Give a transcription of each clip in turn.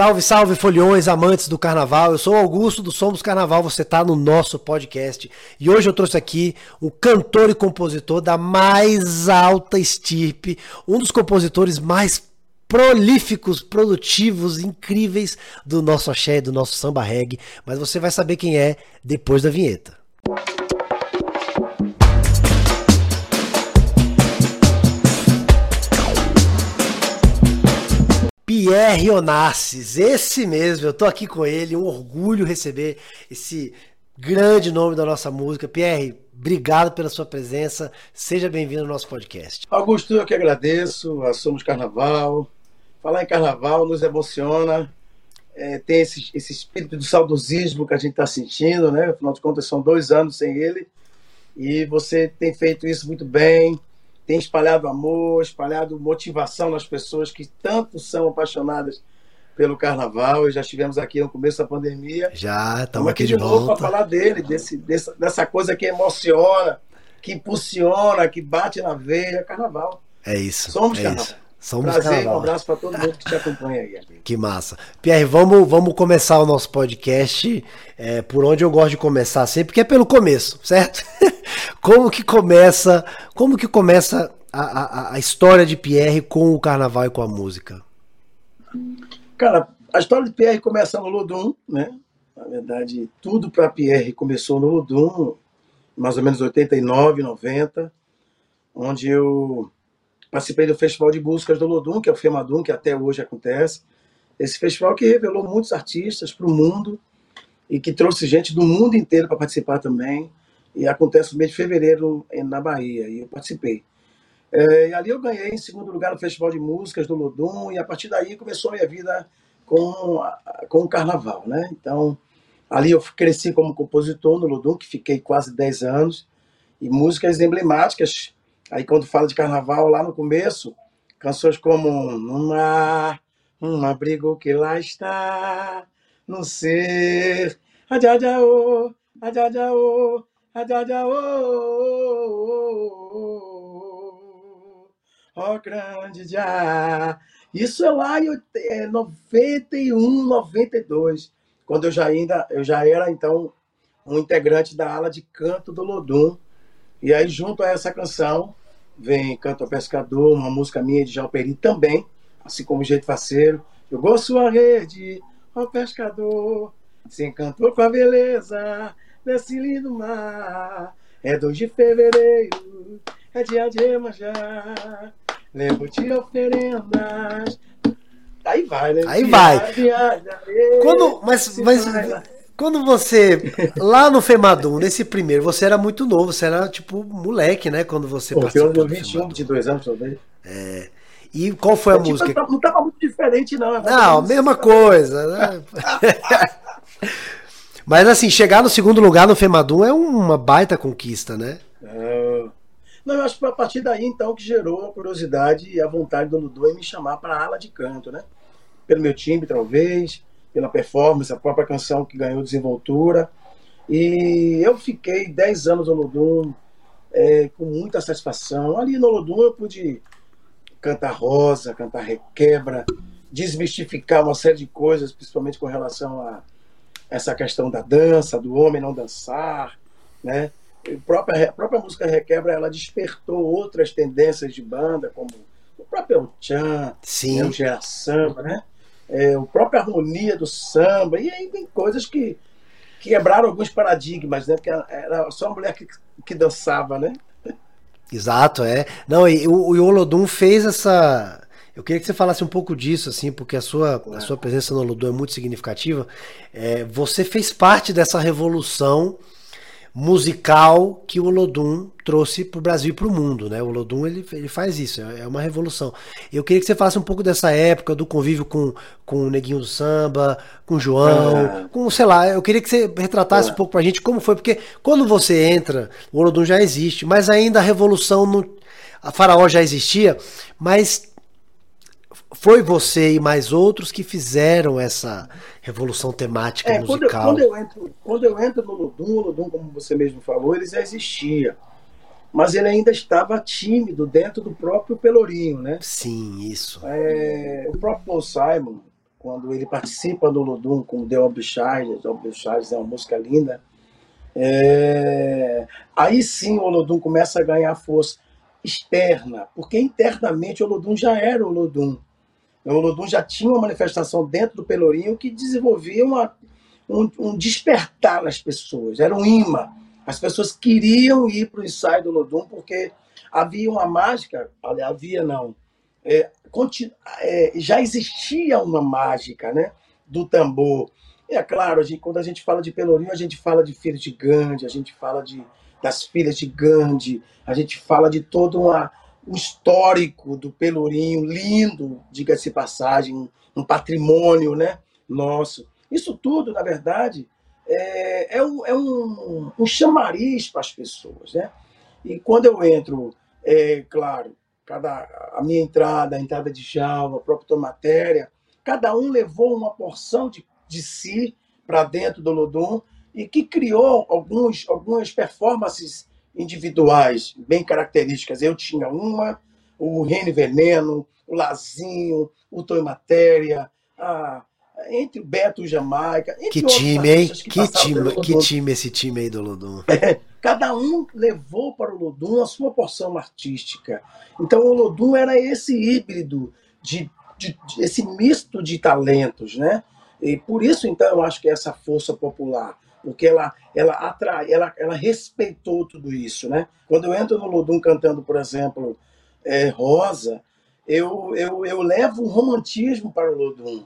Salve, salve, foliões, amantes do carnaval. Eu sou o Augusto do Somos Carnaval, você está no nosso podcast. E hoje eu trouxe aqui um cantor e compositor da mais alta estirpe, um dos compositores mais prolíficos, produtivos, incríveis do nosso axé do nosso samba reggae. Mas você vai saber quem é depois da vinheta. Pierre Onassis, esse mesmo, eu tô aqui com ele, um orgulho receber esse grande nome da nossa música. Pierre, obrigado pela sua presença, seja bem-vindo ao nosso podcast. Augusto, eu que agradeço, Somos Carnaval. Falar em carnaval nos emociona, é, tem esse, esse espírito do saudosismo que a gente está sentindo, né? Afinal de contas, são dois anos sem ele, e você tem feito isso muito bem tem espalhado amor, espalhado motivação nas pessoas que tanto são apaixonadas pelo carnaval. E já estivemos aqui no começo da pandemia. Já, estamos aqui, de, de novo para falar dele, desse, dessa, dessa coisa que emociona, que impulsiona, que bate na veia. Carnaval. É isso. Somos é carnaval. Isso. Somos Prazer, um abraço para todo mundo que te acompanha aí. Amigo. Que massa. Pierre, vamos, vamos começar o nosso podcast é, por onde eu gosto de começar sempre, que é pelo começo, certo? como que começa, como que começa a, a, a, história de Pierre com o carnaval e com a música? Cara, a história de Pierre começa no Ludum, né? Na verdade, tudo para Pierre começou no Ludum, mais ou menos 89, 90, onde eu Participei do Festival de Músicas do Lodum, que é o FEMADUM, que até hoje acontece. Esse festival que revelou muitos artistas para o mundo e que trouxe gente do mundo inteiro para participar também. E acontece no mês de fevereiro na Bahia, e eu participei. É, e ali eu ganhei em segundo lugar no Festival de Músicas do Lodum, e a partir daí começou a minha vida com, com o carnaval. Né? Então, ali eu cresci como compositor no Lodum, que fiquei quase 10 anos, e músicas emblemáticas Aí quando fala de carnaval, lá no começo, canções como Numa, um abrigo que lá está, no ser, adiadiaô, adiadiaô, adiadiaô, ó grande já. Isso é lá em 91, 92, é, quando eu já ainda, eu já era então um integrante da ala de canto do Lodum. E aí junto a essa canção, vem Canto ao Pescador, uma música minha de Jalperi também, assim como Jeito Faceiro. Jogou sua rede, ó pescador, se encantou com a beleza desse lindo mar. É 2 de fevereiro, é dia de Emanjá, levo-te oferendas. Aí vai, né? Aí vai. Quando, mas, mas quando você, lá no Femadum, nesse primeiro, você era muito novo, você era tipo moleque, né? Quando você Pô, participou. Eu 21, 22 anos, talvez. É. E qual foi a tipo, música? Não estava muito diferente, não. Não, mesma coisa, né? Mas assim, chegar no segundo lugar no Femadum é uma baita conquista, né? É... Não, eu acho que a partir daí, então, que gerou a curiosidade e a vontade do Ludo em me chamar para a ala de canto, né? Pelo meu timbre, talvez pela performance, a própria canção que ganhou desenvoltura. E eu fiquei 10 anos no Lodum é, com muita satisfação. Ali no Lodum eu pude cantar rosa, cantar requebra, desmistificar uma série de coisas, principalmente com relação a essa questão da dança, do homem não dançar, né? A própria, a própria música Requebra ela despertou outras tendências de banda, como o próprio El Chan, né, o Gera Samba, né? É, a própria harmonia do samba, e aí tem coisas que, que quebraram alguns paradigmas, né? Porque era só a mulher que, que dançava, né? Exato, é. Não, e o, o Olodum fez essa. Eu queria que você falasse um pouco disso, assim, porque a sua, a sua presença no Olodum é muito significativa. É, você fez parte dessa revolução musical que o Olodum trouxe para o Brasil e para o mundo, né? O Olodum ele, ele faz isso, é, é uma revolução. Eu queria que você falasse um pouco dessa época do convívio com, com o Neguinho do Samba, com o João, com sei lá. Eu queria que você retratasse um pouco para a gente como foi, porque quando você entra, o Olodum já existe, mas ainda a revolução no a Faraó já existia, mas foi você e mais outros que fizeram essa revolução temática é, musical. Quando eu, quando eu, entro, quando eu entro no Ludum, o Ludum, como você mesmo falou, ele já existia. Mas ele ainda estava tímido dentro do próprio Pelourinho, né? Sim, isso. É, o próprio Paul Simon, quando ele participa do Lodum com The The Charles é uma música linda, é... aí sim o Olodum começa a ganhar força externa, porque internamente o Olodum já era o Olodum. O Olodum já tinha uma manifestação dentro do Pelourinho que desenvolvia uma, um, um, despertar nas pessoas, era um imã. As pessoas queriam ir para o ensaio do Olodum porque havia uma mágica, havia não, é, é, já existia uma mágica né, do tambor. E é claro, a gente, quando a gente fala de Pelourinho, a gente fala de filhos de Gandhi, a gente fala de, das filhas de Gandhi, a gente fala de todo uma, um histórico do Pelourinho, lindo, diga-se passagem, um patrimônio né, nosso. Isso tudo, na verdade, é, é, um, é um, um chamariz para as pessoas. Né? E quando eu entro, é claro, cada, a minha entrada, a entrada de Java, a própria matéria, cada um levou uma porção de, de si para dentro do Lodum e que criou alguns, algumas performances individuais bem características. Eu tinha uma, o Rene Veneno, o Lazinho, o Tom Matéria, a, entre o Beto e o Jamaica. que time, hein? Que, que time, que time esse time aí do Lodum. É, Cada um levou para o Lodum a sua porção artística. Então o Lodum era esse híbrido, de, de, de, esse misto de talentos, né? E por isso, então, eu acho que é essa força popular, porque ela, ela atrai, ela, ela respeitou tudo isso, né? Quando eu entro no Lodum cantando, por exemplo, é, Rosa, eu, eu, eu levo o romantismo para o Lodum.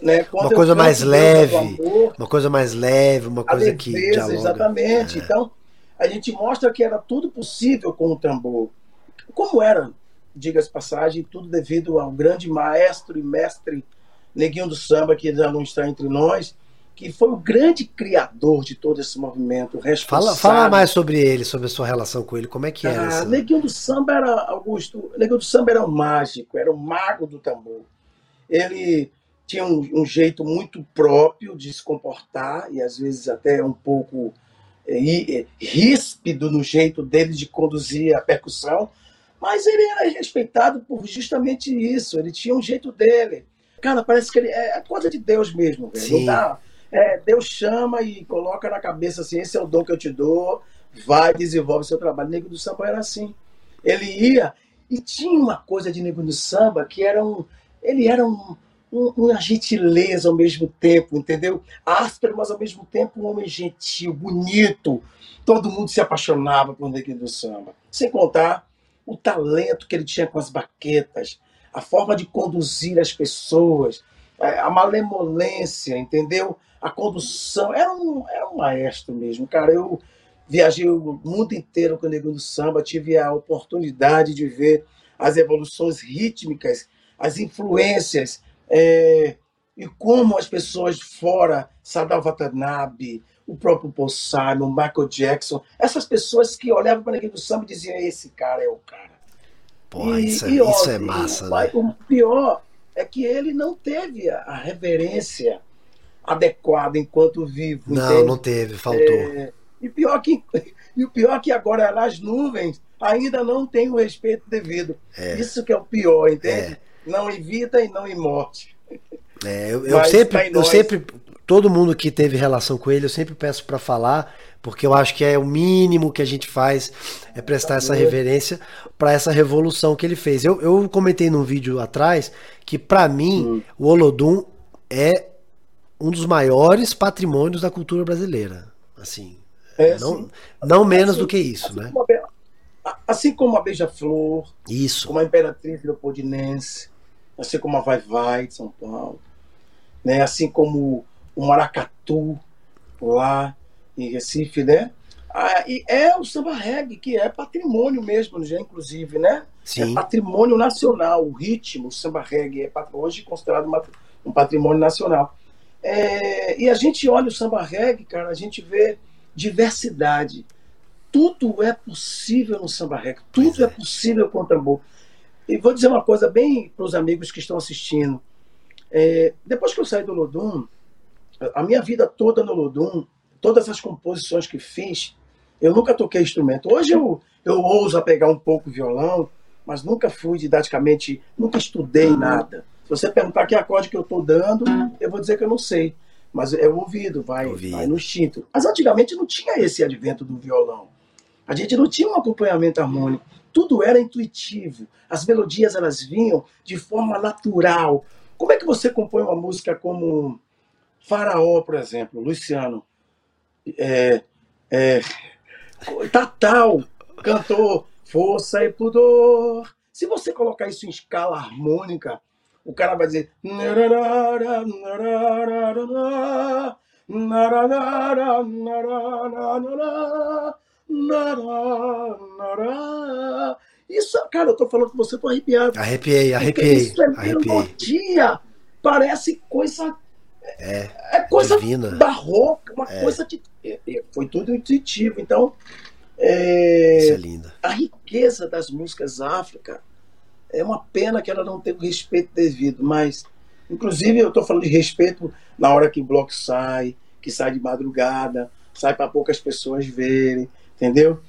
Né? uma coisa mais leve, amor, uma coisa mais leve, uma coisa leveza, que dialoga. Exatamente. É. Então, a gente mostra que era tudo possível com o tambor. Como era, diga-se passagem, tudo devido ao grande maestro e mestre Neguinho do Samba, que já não está entre nós, que foi o grande criador de todo esse movimento. Fala, fala mais sobre ele, sobre a sua relação com ele, como é que era? Ah, essa? Neguinho do Samba era, Augusto, Neguinho do Samba era um mágico, era um mago do tambor. Ele tinha um, um jeito muito próprio de se comportar e às vezes até um pouco é, é, ríspido no jeito dele de conduzir a percussão, mas ele era respeitado por justamente isso. Ele tinha um jeito dele. Cara, parece que ele é coisa de Deus mesmo. Velho. Dá, é, Deus chama e coloca na cabeça assim: esse é o dom que eu te dou, vai, desenvolve seu trabalho. Nego do Samba era assim. Ele ia e tinha uma coisa de Nego do Samba que era um. Ele era um uma gentileza ao mesmo tempo, entendeu? Áspero, mas ao mesmo tempo um homem gentil, bonito. Todo mundo se apaixonava por Neguinho do Samba. Sem contar o talento que ele tinha com as baquetas, a forma de conduzir as pessoas, a malemolência, entendeu? A condução. Era um, era um maestro mesmo, cara. Eu viajei o mundo inteiro com o Neguinho do Samba, tive a oportunidade de ver as evoluções rítmicas, as influências é, e como as pessoas fora, Sadal Watanabe, o próprio Paul Simon, Michael Jackson, essas pessoas que olhavam para aquele do samba e diziam: esse cara é o cara. Pô, e, isso, é, e, isso é massa, né? O pior é que ele não teve a reverência adequada enquanto vivo. Não, entende? não teve, faltou. É, e, pior que, e o pior que agora nas nuvens ainda não tem o respeito devido. É. Isso que é o pior, entende? É não em vida e não em morte. É, eu, eu sempre, eu sempre, todo mundo que teve relação com ele, eu sempre peço para falar, porque eu acho que é o mínimo que a gente faz é prestar essa reverência para essa revolução que ele fez. Eu, eu comentei num vídeo atrás que para mim hum. o Olodum é um dos maiores patrimônios da cultura brasileira, assim, é, não, não menos assim, do que isso, assim né? Como a, assim como a Beija-Flor, isso, como a Imperatriz Leopoldinense, assim como a Vai Vai de São Paulo, né? assim como o Maracatu lá em Recife, né? Ah, e é o samba reggae, que é patrimônio mesmo, já inclusive, né? Sim. É patrimônio nacional, o ritmo, o samba reggae é hoje considerado uma, um patrimônio nacional. É, e a gente olha o samba reggae, cara, a gente vê diversidade. Tudo é possível no samba reggae, tudo é. é possível com o tambor. E vou dizer uma coisa bem para os amigos que estão assistindo. É, depois que eu saí do Lodum, a minha vida toda no Lodum, todas as composições que fiz, eu nunca toquei instrumento. Hoje eu, eu ouso pegar um pouco violão, mas nunca fui didaticamente, nunca estudei nada. Se você perguntar que acorde que eu estou dando, eu vou dizer que eu não sei. Mas é o ouvido, vai, ouvido. vai no instinto. Mas antigamente não tinha esse advento do violão. A gente não tinha um acompanhamento harmônico. Tudo era intuitivo. As melodias elas vinham de forma natural. Como é que você compõe uma música como Faraó, por exemplo, Luciano? É, é, Tatal cantou Força e Pudor. Se você colocar isso em escala harmônica, o cara vai dizer. Isso, cara, eu tô falando com você, tô arrepiado. Arrepiei, arrepiei. Isso é melodia. Parece coisa. É, é coisa divina. barroca, uma é. coisa de. É, é, foi tudo intuitivo. Então, é, Isso é linda. A riqueza das músicas África é uma pena que ela não tenha o respeito devido, mas, inclusive, eu estou falando de respeito na hora que o bloco sai, que sai de madrugada, sai para poucas pessoas verem, entendeu?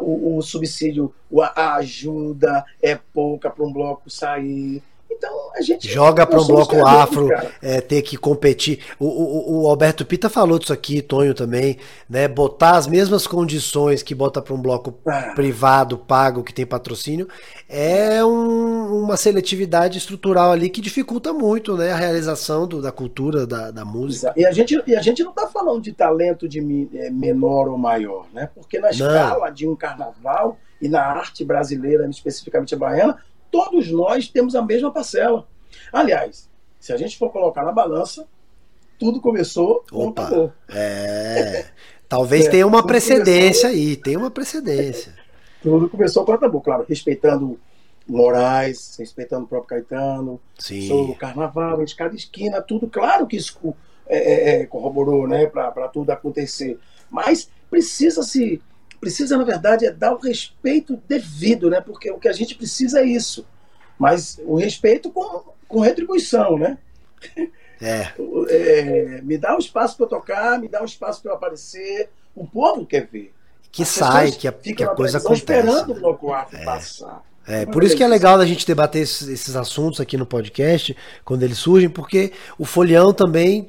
O, o subsídio, a ajuda é pouca para um bloco sair. Então a gente. Joga para um bloco afro é, ter que competir. O, o, o, Alberto Pita falou disso aqui, Tonho também, né? Botar as mesmas condições que bota para um bloco ah. privado, pago, que tem patrocínio, é um, uma seletividade estrutural ali que dificulta muito né, a realização do, da cultura, da, da música. E a gente, e a gente não está falando de talento de é, menor ou maior, né? Porque na escala não. de um carnaval e na arte brasileira, especificamente a baiana, todos nós temos a mesma parcela. Aliás, se a gente for colocar na balança, tudo começou com Opa, o É. Talvez é, tenha uma precedência começou... aí, tem uma precedência. tudo começou com o tambor, claro, respeitando Moraes, respeitando o próprio Caetano, Sim. o carnaval, de cada esquina, tudo, claro que isso é, é, é corroborou né, para tudo acontecer. Mas precisa se precisa, na verdade, é dar o respeito devido, né? Porque o que a gente precisa é isso. Mas o respeito com, com retribuição, né? É. é me dá um espaço para tocar, me dá um espaço para aparecer. O povo quer ver. Que As sai, que a, que a coisa acontece. esperando o bloco afro é. passar. É, por isso que é legal a gente debater esses, esses, assuntos aqui no podcast, quando eles surgem, porque o folião também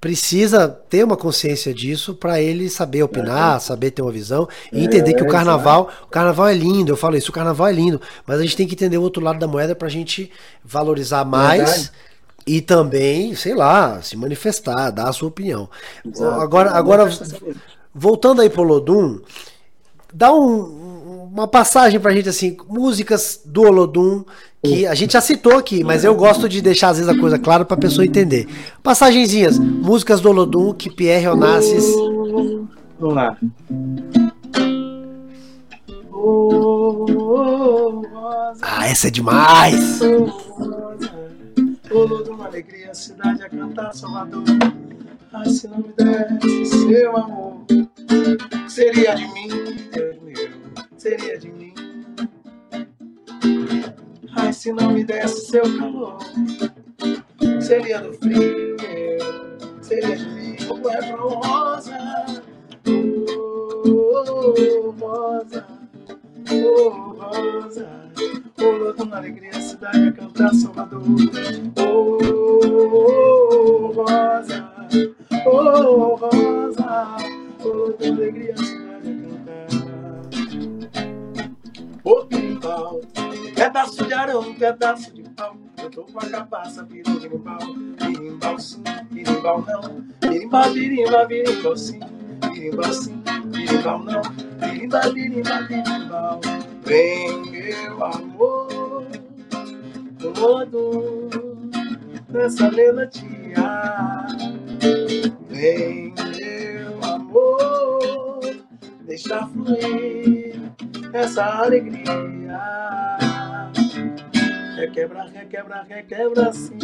precisa ter uma consciência disso para ele saber opinar, é. saber ter uma visão e entender é, que o carnaval, o carnaval é lindo, eu falo isso, o carnaval é lindo, mas a gente tem que entender o outro lado da moeda para a gente valorizar mais Verdade. e também, sei lá, se manifestar, dar a sua opinião. Exato. Agora, agora voltando aí pro Lodum, dá um, uma passagem pra gente assim, músicas do Olodum que a gente já citou aqui, mas eu gosto de deixar às vezes a coisa clara para a pessoa entender. Passagenzinhas, músicas do Olodum que Pierre Onassis. Vamos lá. Ah, essa é demais! Olodum, alegria, cidade a cantar, Salvador. Ai, se não me desse seu amor, seria de mim, Deus meu, seria de mim. Ai, se não me desse seu calor, seria do frio, seria de mim, como é pro rosa, oh, rosa, oh, rosa, oh, louco na alegria, cidade a cantar Salvador, oh, rosa, oh, rosa, oh, louco na alegria, cidade a cantar, oh, pirimbau, Pedaço de arão, pedaço de pau. Eu tô com a cabaça, birimbau. Birimbau sim, birimbau não. Birimba, birimba, birimbau sim. Birimbau sim, birimbau não. Birimba, birimba, birimbau. Vem, meu amor, todo nessa melodia. Vem, meu amor, deixa fluir essa alegria requebra, requebra, requebra sim.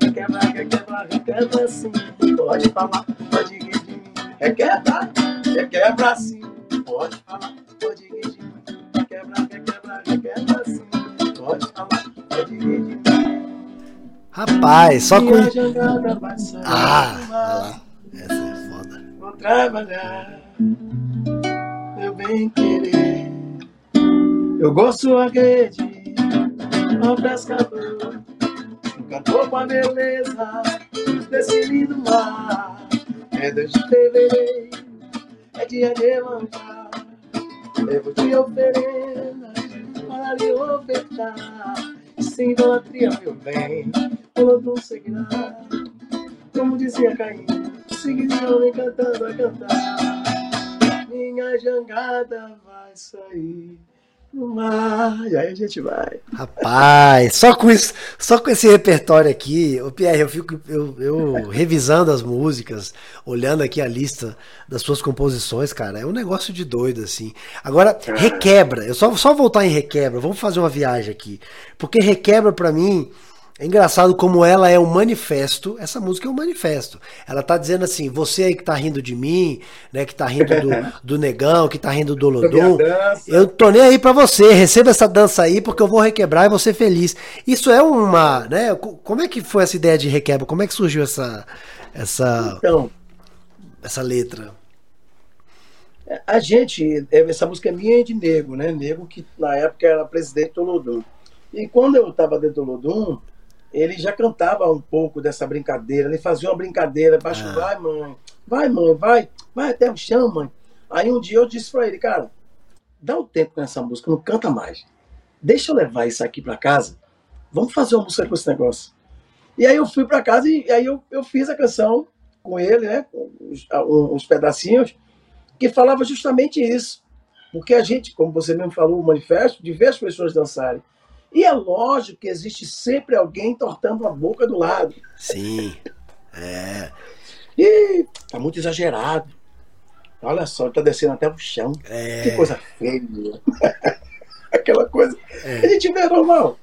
Requebra, requebra, requebra sim. Pode falar, pode rir de mim. Requebra, requebra sim. Pode falar, pode rir de mim. Requebra, requebra, requebra sim. Pode falar, pode rir de mim. Rapaz, só com. Ah, lá. Essa é foda. Vou trabalhar, meu bem querer. Eu gosto a rede, ao pescador. Cantou com a beleza desse lindo mar. É 2 de fevereiro, é dia de levantar. Levo de oferenda para lhe ofertar. Sem idolatria, meu bem, o lobo seguirá. Como dizia Caim, seguirão cantando a cantar. Minha jangada vai sair mar. E aí a gente vai. Rapaz, só com isso, só com esse repertório aqui, o Pierre, eu fico eu, eu revisando as músicas, olhando aqui a lista das suas composições, cara, é um negócio de doido assim. Agora, requebra, eu só só voltar em requebra, vamos fazer uma viagem aqui, porque requebra para mim é engraçado como ela é um manifesto. Essa música é um manifesto. Ela tá dizendo assim: você aí que tá rindo de mim, né? Que tá rindo do, do negão, que tá rindo do Lodum. Eu tô nem aí para você. Receba essa dança aí, porque eu vou requebrar e vou ser feliz. Isso é uma. né? Como é que foi essa ideia de requebra? Como é que surgiu essa. essa, então, essa letra? A gente, essa música é minha e de Nego, né? Nego que na época era presidente do Lodum. E quando eu estava dentro do Lodum, ele já cantava um pouco dessa brincadeira, ele fazia uma brincadeira, baixo, ah. vai mãe, vai mãe, vai, vai até o chão, mãe. Aí um dia eu disse para ele, cara, dá um tempo nessa música, não canta mais. Deixa eu levar isso aqui para casa, vamos fazer uma música com esse negócio. E aí eu fui para casa e aí eu, eu fiz a canção com ele, né, uns, uns pedacinhos, que falava justamente isso. Porque a gente, como você mesmo falou, o manifesto, diversas pessoas dançarem. E é lógico que existe sempre alguém tortando a boca do lado. Sim. É. E tá muito exagerado. Olha só, tá descendo até o chão. É. Que coisa feia. Aquela coisa. É. A gente vê normal.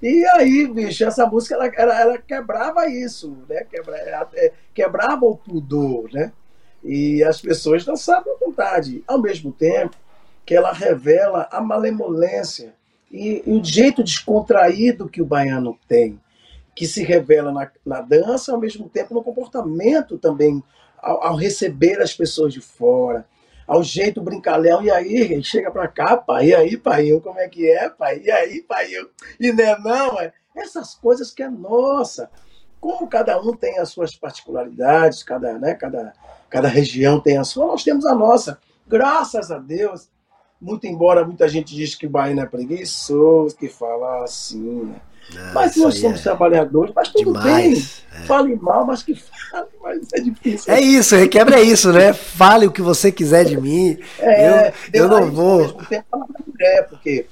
E aí, bicho, essa música ela, ela, ela quebrava isso, né? Quebra, é, quebrava o pudor, né? E as pessoas dançavam à vontade. Ao mesmo tempo que ela revela a malemolência e, e, o jeito descontraído que o baiano tem, que se revela na, na dança, ao mesmo tempo no comportamento também, ao, ao receber as pessoas de fora, ao jeito brincalhão, e aí, chega pra cá, pai, e aí, pai, como é que é, pai, e aí, pai, e não é não, é essas coisas que é nossa. Como cada um tem as suas particularidades, cada, né, cada, cada região tem a sua, nós temos a nossa. Graças a Deus, muito embora muita gente diz que o Bahia é preguiçoso, que fala assim, né? Não, mas nós somos é trabalhadores, mas tudo demais, bem. É. Fale mal, mas que fale, mas é difícil. É isso, requebra é isso, né? Fale o que você quiser de mim. É, eu, eu não vou. Ao mesmo tempo, mulher, porque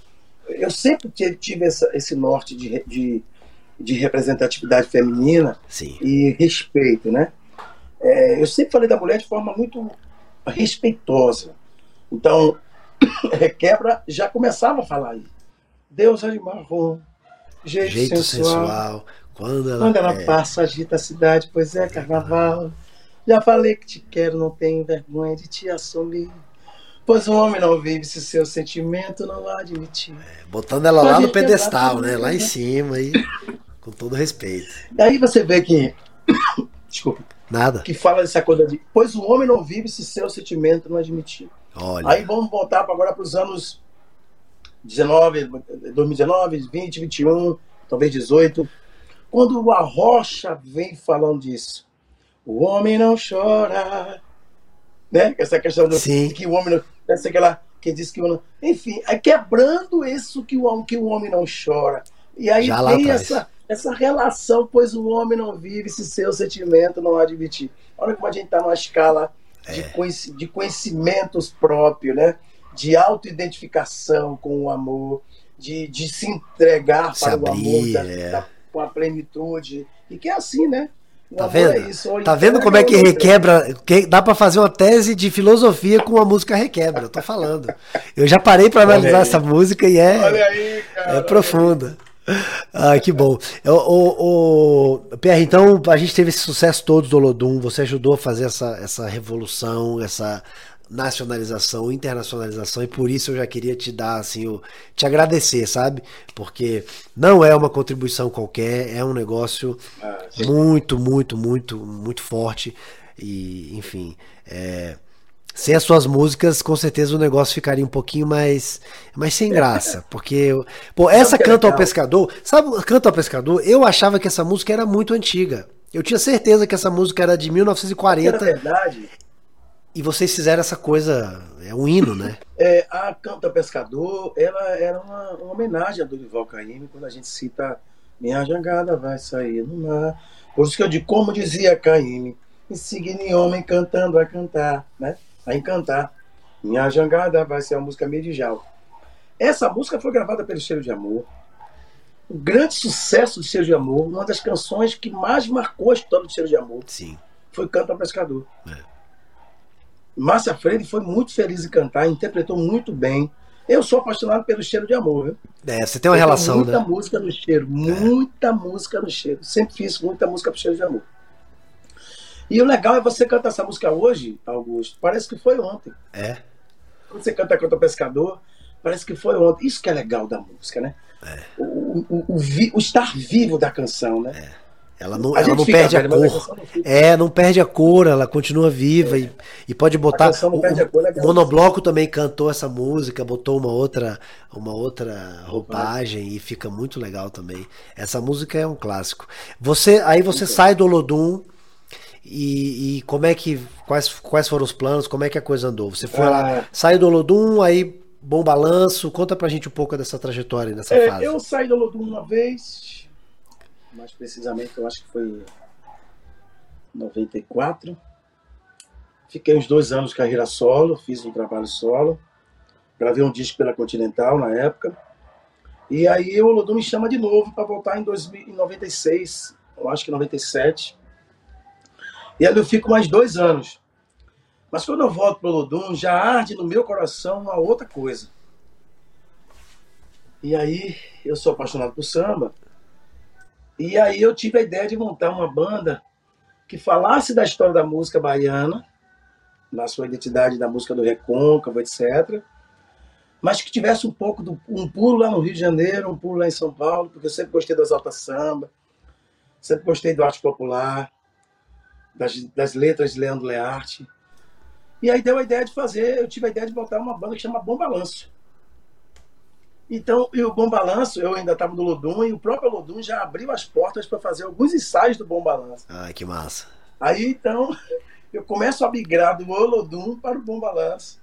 eu sempre tive essa, esse norte de, de, de, representatividade feminina Sim. e respeito, né? É, eu sempre falei da mulher de forma muito respeitosa. Então, requebra já começava a falar aí. Deus é de marrom, jeito, jeito sensual. sensual. Quando ela, Quando ela é... passa, agita a cidade, pois é, carnaval. Já falei que te quero, não tenho vergonha de te assumir. Pois o homem não vive se seu sentimento não admitir. É, botando ela lá no pedestal, né? Lá em cima, aí, com todo respeito. Daí você vê que. Desculpa. Nada. Que fala dessa coisa de. Pois o homem não vive se seu sentimento não admitir. Olha. Aí vamos voltar agora para os anos 19, 2019, 20, 21, talvez 18. Quando o Arrocha vem falando disso. O homem não chora. Né? Essa questão do, de que o homem não. Essa aquela que diz que o. Enfim, é quebrando isso que o, que o homem não chora. E aí Já vem essa, essa relação, pois o homem não vive se seu sentimento não admitir. Olha como a gente está numa escala de, é. de conhecimentos próprios, né? de autoidentificação com o amor, de, de se entregar se para abrir, o amor da, é. da, com a plenitude. E que é assim, né? O tá vendo? É isso, tá vendo como é que requebra? Que dá para fazer uma tese de filosofia com a música requebra. Eu tô falando. Eu já parei para analisar essa música e é, aí, é profunda. Ah, que bom. O, o, Pierre, então a gente teve esse sucesso todo do Olodum, você ajudou a fazer essa, essa revolução, essa nacionalização, internacionalização, e por isso eu já queria te dar, assim, o, te agradecer, sabe? Porque não é uma contribuição qualquer, é um negócio ah, muito, muito, muito, muito forte, e enfim, é, sem as suas músicas, com certeza o negócio ficaria um pouquinho mais, mais sem graça. Porque, pô, essa Canto ao Pescador, sabe, Canto ao Pescador, eu achava que essa música era muito antiga. Eu tinha certeza que essa música era de 1940. Na verdade. E vocês fizeram essa coisa, é um hino, né? É, a Canto ao Pescador, ela era uma, uma homenagem a Dorival Caymmi, quando a gente cita Minha jangada vai sair no mar. Por isso que eu digo, como dizia Caymmi, insigne homem cantando a cantar, né? A encantar. Minha Jangada vai ser uma música medijal. Essa música foi gravada pelo Cheiro de Amor. Um grande sucesso do Cheiro de Amor, uma das canções que mais marcou a história do Cheiro de Amor. Sim. Foi Canta Pescador. É. Márcia Freire foi muito feliz em cantar, interpretou muito bem. Eu sou apaixonado pelo cheiro de amor, viu? É, você tem uma Eu relação, muita né? Muita música no cheiro, muita é. música no cheiro. Sempre fiz muita música pro cheiro de amor. E o legal é você cantar essa música hoje, Augusto, parece que foi ontem. É. Quando você canta Canta Pescador, parece que foi ontem. Isso que é legal da música, né? É. O, o, o, vi, o, estar vivo da canção, né? É. Ela não, a ela não perde a cor. A é, não perde a cor, ela continua viva é. e, e pode botar. O, o, Monobloco também cantou essa música, botou uma outra, uma outra roupagem e fica muito legal também. Essa música é um clássico. Você, aí você sai do Olodum e, e, como é que. Quais, quais foram os planos? Como é que a coisa andou? Você foi lá, é. saiu do Olodum, aí bom balanço. Conta pra gente um pouco dessa trajetória nessa é, fase. Eu saí do Olodum uma vez, mais precisamente, eu acho que foi 94. Fiquei uns dois anos de carreira solo, fiz um trabalho solo. Gravei um disco pela Continental na época. E aí o Olodum me chama de novo para voltar em 2096, eu acho que 97 e ali eu fico mais dois anos. Mas quando eu volto para Lodum, já arde no meu coração uma outra coisa. E aí eu sou apaixonado por samba. E aí eu tive a ideia de montar uma banda que falasse da história da música baiana, na sua identidade da música do recôncavo, etc. Mas que tivesse um pouco do um pulo lá no Rio de Janeiro, um pulo lá em São Paulo, porque eu sempre gostei das altas samba, sempre gostei do arte popular das, das letras de Leandro Learte. E aí deu a ideia de fazer, eu tive a ideia de montar uma banda que chama Bom Balanço. Então, e o Bom Balanço, eu ainda estava no Lodum, e o próprio Lodum já abriu as portas para fazer alguns ensaios do Bom Balanço. Ai, que massa. Aí, então, eu começo a migrar do Olodum para o Bom Balanço.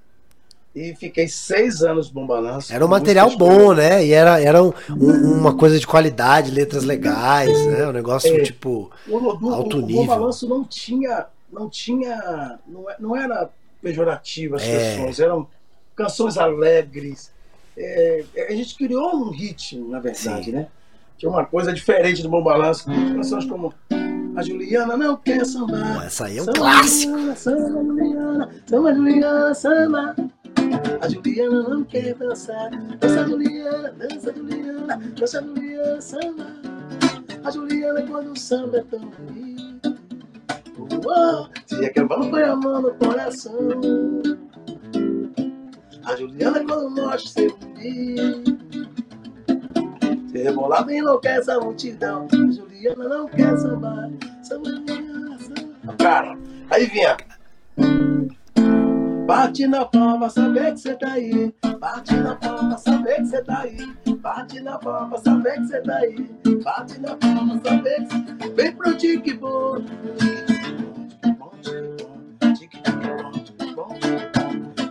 E fiquei seis anos Bom Balanço. Era um material bom, né? E era, era um, um, uma coisa de qualidade, letras legais, né? Um negócio é, tipo o, alto o, nível. O Balanço não tinha, não tinha, não, é, era pejorativo as é. canções, eram canções alegres. É, a gente criou um ritmo, na verdade, Sim. né? Tinha uma coisa diferente do Bom Balanço. Canções como a Juliana não quer sambar. Essa aí é um samba clássico. Samba Juliana, samba Juliana, samba. A Juliana não quer dançar. Dança Juliana, dança Juliana, dança Juliana, samba. A Juliana quando o samba é tão bonito. Oh, se vamos põe a mão no coração. A Juliana quando mostra seu bonito. Se rebolado enlouquece a multidão. A Juliana não quer sambar. Samba Juliana, samba. Cara, aí vinha. Bate na palma, saber que cê tá aí. Bate na palma, saber que cê tá aí. Bate na palma, saber que cê tá aí. Bate na palma, saber que cê Vem pro tique bom.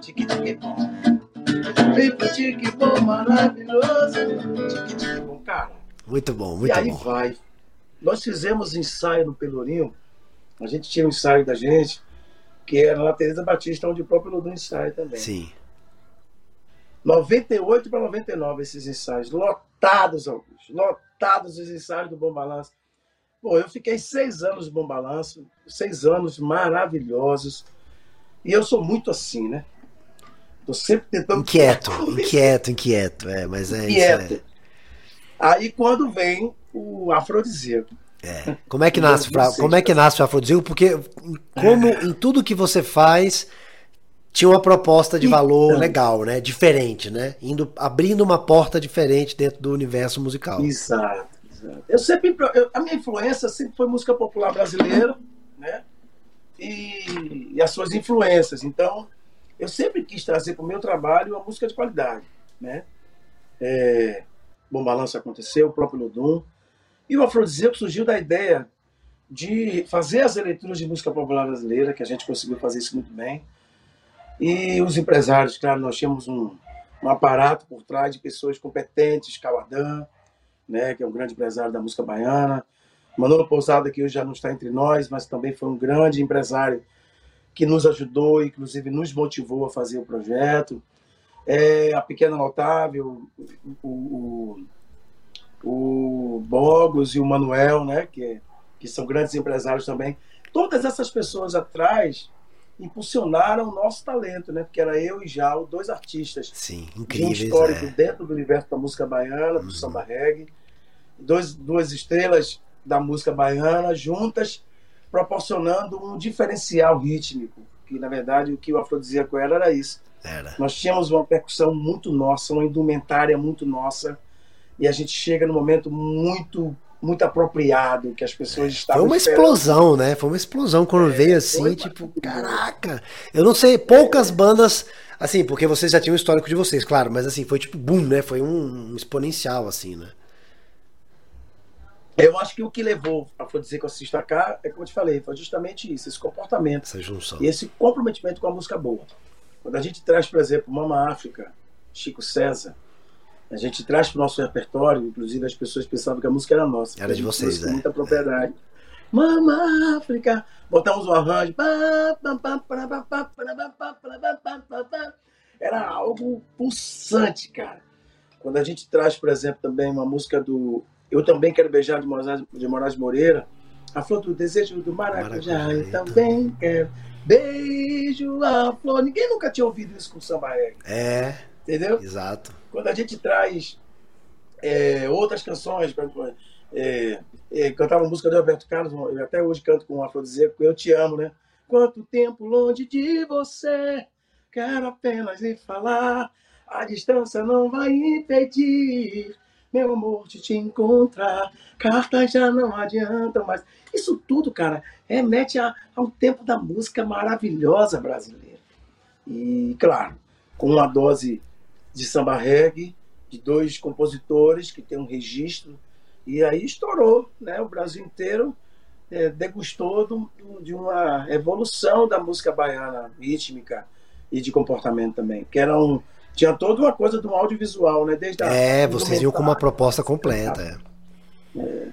Tique. Vem pro tique bom, maravilhoso. Tique tique bom, cara. Muito bom, muito bom. E aí bom. vai. Nós fizemos ensaio no Pelourinho. A gente tinha um ensaio da gente que era na Teresa Batista, onde o próprio Lodum ensaia também. Sim. 98 para 99 esses ensaios, lotados, Augusto, lotados os ensaios do Bom Balanço. Pô, eu fiquei seis anos no Bom Balanço, seis anos maravilhosos. E eu sou muito assim, né? Tô sempre tentando. Inquieto, inquieto, inquieto. É, mas é inquieto. isso. É... Aí quando vem o afrodisíaco. É. Como é que nasce, pra, como é que nasce o afrodisíaco? Porque como em tudo que você faz tinha uma proposta de valor então, legal, né? Diferente, né? Indo, abrindo uma porta diferente dentro do universo musical. Exato. exato. Eu sempre, eu, a minha influência sempre foi música popular brasileira, né? E, e as suas influências. Então, eu sempre quis trazer para o meu trabalho uma música de qualidade, né? É, Bom Balanço aconteceu, o próprio Lodum. E o Afrodisíaco surgiu da ideia de fazer as leituras de música popular brasileira, que a gente conseguiu fazer isso muito bem. E os empresários, claro, nós tínhamos um, um aparato por trás de pessoas competentes, Cauadã, né, que é um grande empresário da música baiana, Manolo Pousada, que hoje já não está entre nós, mas também foi um grande empresário que nos ajudou, inclusive nos motivou a fazer o projeto. É, a Pequena Notável, o, o, o Bogos e o Manuel, né, que, que são grandes empresários também. Todas essas pessoas atrás impulsionaram o nosso talento, né? Porque era eu e Jal, dois artistas. Sim, incríveis. De um histórico é. dentro do universo da música baiana, do uhum. samba reggae. Dois, duas estrelas da música baiana juntas, proporcionando um diferencial rítmico. Que, na verdade, o que o afrodisíaco era era isso. Era. Nós tínhamos uma percussão muito nossa, uma indumentária muito nossa, e a gente chega num momento muito muito apropriado que as pessoas estavam Foi uma esperando. explosão, né? Foi uma explosão quando é, veio assim, tipo, caraca. Eu não sei, poucas bandas assim, porque vocês já tinham o histórico de vocês, claro, mas assim, foi tipo boom, né? Foi um, um exponencial assim, né? Eu acho que o que levou a dizer que eu se destacar é como eu te falei, foi justamente isso, esse comportamento. Essa junção. E esse comprometimento com a música boa. Quando a gente traz, por exemplo, Mama África, Chico César, a gente traz para o nosso repertório, inclusive as pessoas pensavam que a música era nossa. Era de vocês, né? muita propriedade. É. Mama África, botamos o arranjo. Era algo pulsante, cara. Quando a gente traz, por exemplo, também uma música do Eu Também Quero Beijar de Moraes, de Moraes Moreira, a flor do desejo do maracujá, maracujá eu também quero. Beijo a flor. Ninguém nunca tinha ouvido isso com samba reggae. É. Entendeu? Exato. Quando a gente traz é, outras canções, é, é, cantava música do Alberto Carlos, eu até hoje canto com o afrodisíaco, Eu Te Amo, né? Quanto tempo longe de você, quero apenas lhe falar, a distância não vai impedir meu amor de te encontrar, cartas já não adiantam mais. Isso tudo, cara, remete a, ao tempo da música maravilhosa brasileira. E, claro, com uma dose de samba reggae, de dois compositores que tem um registro, e aí estourou, né? O Brasil inteiro é, degustou do, de uma evolução da música baiana rítmica e de comportamento também, que era um, tinha toda uma coisa do audiovisual, né? Desde a, é, vocês iam com uma proposta completa. É. É.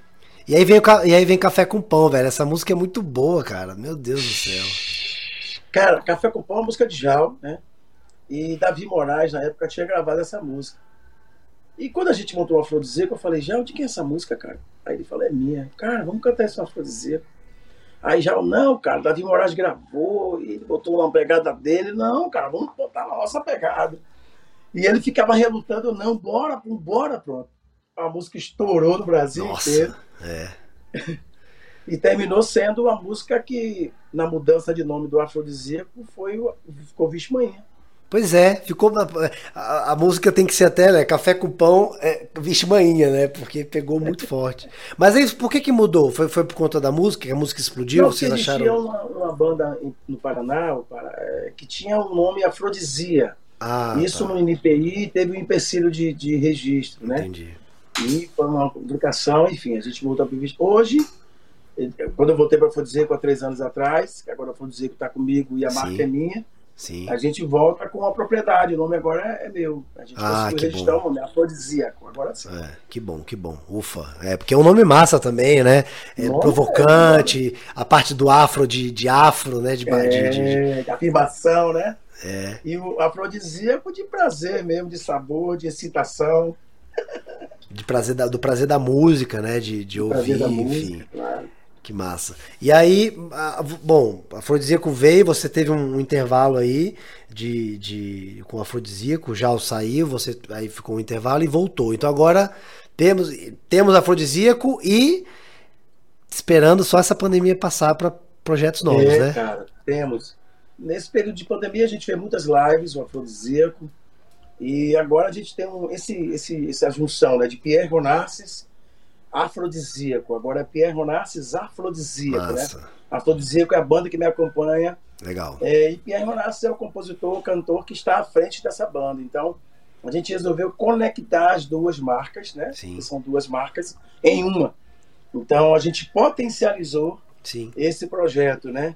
E, aí vem, e aí vem Café com Pão, velho. Essa música é muito boa, cara. Meu Deus do céu. Cara, Café com Pão é uma música de Jal, né? E Davi Moraes, na época, tinha gravado essa música. E quando a gente montou o Afrodisíaco, eu falei, já, de quem é essa música, cara? Aí ele falou, é minha. Cara, vamos cantar esse Afrodisíaco. Aí já, não, cara, Davi Moraes gravou e botou uma pegada dele. Não, cara, vamos botar a nossa pegada. E ele ficava relutando, não, bora, bora, pronto. A música estourou no Brasil nossa, inteiro. É. e terminou sendo a música que, na mudança de nome do Afrodisíaco, foi, ficou Vixe Manhã. Pois é, ficou. A, a, música tem que ser até, né? Café com pão, é, vixe manhinha, né? Porque pegou muito forte. Mas aí, por que que mudou? Foi, foi por conta da música? Que a música explodiu? Não, vocês acharam? uma, uma banda no Paraná é, que tinha o um nome Afrodisia. Ah, Isso tá. no NPI teve um empecilho de, de registro, né? Entendi. E foi uma publicação, enfim, a gente voltou para Hoje, quando eu voltei para Afrodisíaco há três anos atrás, que agora a Afrodisíaco está comigo e a marca Sim. é minha, Sim. A gente volta com a propriedade. O nome agora é, meu. A gente ah, conseguiu registrar o nome, afrodisíaco. Agora sim. É, que bom, que bom. Ufa. É, porque é um nome massa também, né? É Nossa, provocante, é, a parte do afro, de, de afro, né? De, é, de, de, de afirmação, né? É. E o afrodisíaco de prazer mesmo, de sabor, de excitação. De prazer da, do prazer da música, né? De, de ouvir, prazer da enfim. Música, claro. Que massa. E aí, bom, afrodisíaco veio, você teve um intervalo aí de, de com afrodisíaco, já saiu, você aí ficou um intervalo e voltou. Então agora temos temos afrodisíaco e esperando só essa pandemia passar para projetos novos, é, né? cara, temos. Nesse período de pandemia a gente fez muitas lives, o afrodisíaco, e agora a gente tem um, esse, esse, essa junção né, de Pierre Ronassis afrodisíaco. Agora é Pierre Ronassis afrodisíaco, Massa. né? Afrodisíaco é a banda que me acompanha Legal. É, e Pierre Ronassi é o compositor, o cantor que está à frente dessa banda. Então, a gente resolveu conectar as duas marcas, né? Sim. Que são duas marcas em uma. Então, a gente potencializou Sim. esse projeto, né?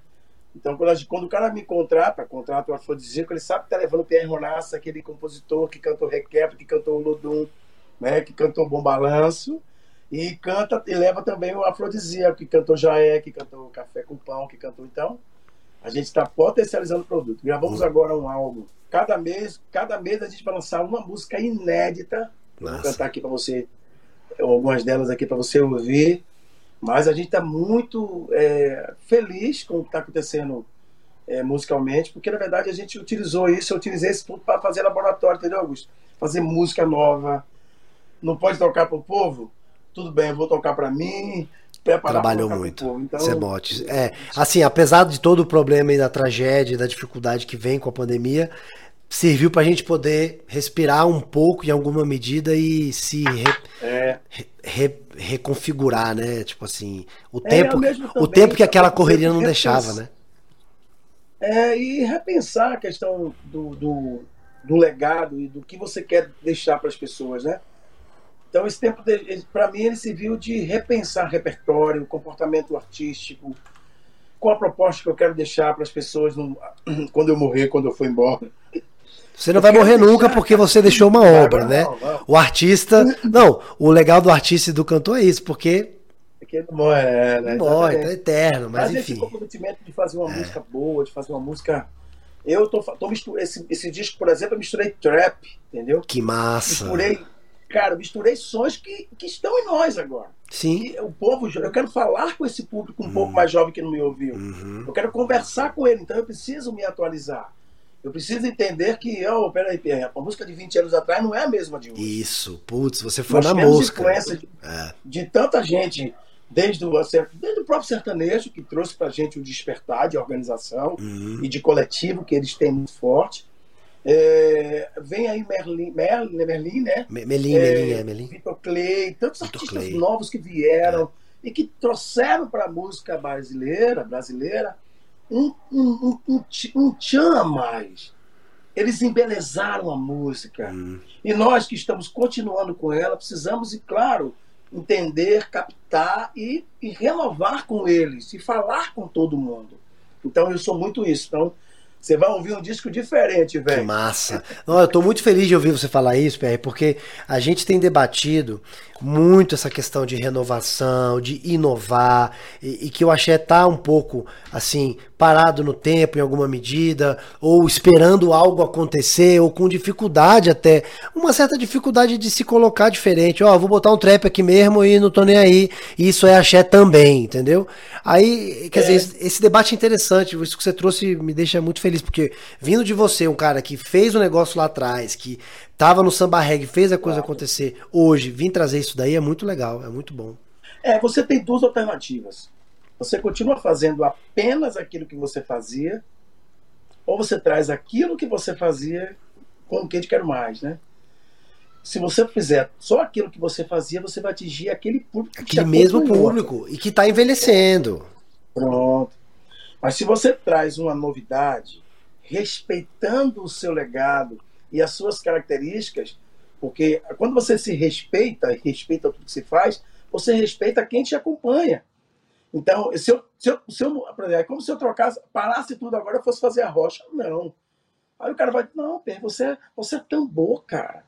Então, quando, quando o cara me contrata, contrata o Afrodisíaco, ele sabe que tá levando Pierre Ronassi, aquele compositor que cantou Requebra, que cantou o Lodum, né? Que cantou Bom Balanço. E canta e leva também o Afrodisíaco, que cantou Jaé, que cantou Café com Pão, que cantou. Então, a gente está potencializando o produto. Gravamos agora um álbum. Cada mês, cada mês a gente vai lançar uma música inédita. Eu Vou cantar aqui para você, algumas delas aqui para você ouvir. Mas a gente está muito é, feliz com o que está acontecendo é, musicalmente, porque na verdade a gente utilizou isso, eu utilizei isso tudo para fazer laboratório, entendeu, Augusto? Fazer música nova. Não pode tocar para o povo? Tudo bem, eu vou tocar para mim. Preparar Trabalhou muito. povo. Então, é. É, assim, apesar de todo o problema e da tragédia e da dificuldade que vem com a pandemia, serviu pra gente poder respirar um pouco em alguma medida e se re- é, re- re- reconfigurar, né? Tipo assim, o É, tempo, o tempo que aquela correria não deixava, né? É, e repensar a questão do, do, do legado e do que você quer deixar para as pessoas, né? Então, esse tempo, para mim, ele serviu de repensar repertório, comportamento artístico, com a proposta que eu quero deixar para as pessoas no- quando eu morrer, quando eu for embora. Você não Eu vai morrer nunca deixar- porque você deixou uma obra, Não, né? não. O artista. Não, o legal do artista e do cantor é isso, porque Porque não morre, é, né? não morre, tá Exatamente. eterno, mas Mas esse enfim. comprometimento de fazer uma música boa, de fazer uma música. Eu tô, tô misturando. Esse, esse disco, por exemplo, eu misturei trap, entendeu? Que massa. Misturei. Cara, misturei sons que, que estão em nós agora. Sim. E o povo, eu quero falar com esse público um pouco mais jovem que não me ouviu. Uhum. Eu quero conversar com ele, então eu preciso me atualizar. Eu preciso entender que, oh, peraí, Pierre, a música de 20 anos atrás não é a mesma de hoje. Isso, putz, você foi Nós na influência de, É. de tanta gente, desde o, desde o próprio sertanejo, que trouxe pra gente o despertar de organização Uhum. e de coletivo, que eles têm muito forte. É, vem aí Merlin, Merlin, Merlin né? Me- Melim, É, Melim, é Melim. Vitor Clay, tantos Vitor artistas Clay. É. novos que vieram e que trouxeram para a música brasileira, brasileira um, um, um, um, um tchan a mais. Eles embelezaram a música. Hum. E nós que estamos continuando com ela, precisamos, e claro, entender, captar e, e renovar com eles, e falar com todo mundo. Então eu sou muito isso. Então, você vai ouvir um disco diferente, Que velho. massa. Não, eu tô muito feliz de ouvir você falar isso, PR, porque a gente tem debatido muito essa questão de renovação, de inovar, e, e que eu achei tá um pouco assim, parado no tempo em alguma medida, ou esperando algo acontecer, ou com dificuldade até, uma certa dificuldade de se colocar diferente. Ó, vou botar um trap aqui mesmo e não tô nem aí. E isso é axé também, entendeu? Aí, quer É. dizer, esse, debate é interessante, isso que você trouxe me deixa muito feliz, porque vindo de você, um cara que fez o negócio lá atrás, que tava no samba reggae, fez a coisa Claro. acontecer, hoje, vir trazer isso daí é muito legal, é muito bom. É, você tem duas alternativas. Você continua fazendo apenas aquilo que você fazia, ou você traz aquilo que você fazia com o que de quero mais, né? Se você fizer só aquilo que você fazia, você vai atingir aquele público que te Aquele mesmo público, e que tá envelhecendo. Pronto. Mas se você traz uma novidade, respeitando o seu legado e as suas características, porque quando você se respeita e respeita tudo que se faz, você respeita quem te acompanha. Então, se eu, se eu, se eu, exemplo, é como se eu trocasse, parasse tudo agora e fosse fazer a rocha. Não. Aí o cara vai, não, Pedro, você, é- você é tambor, cara.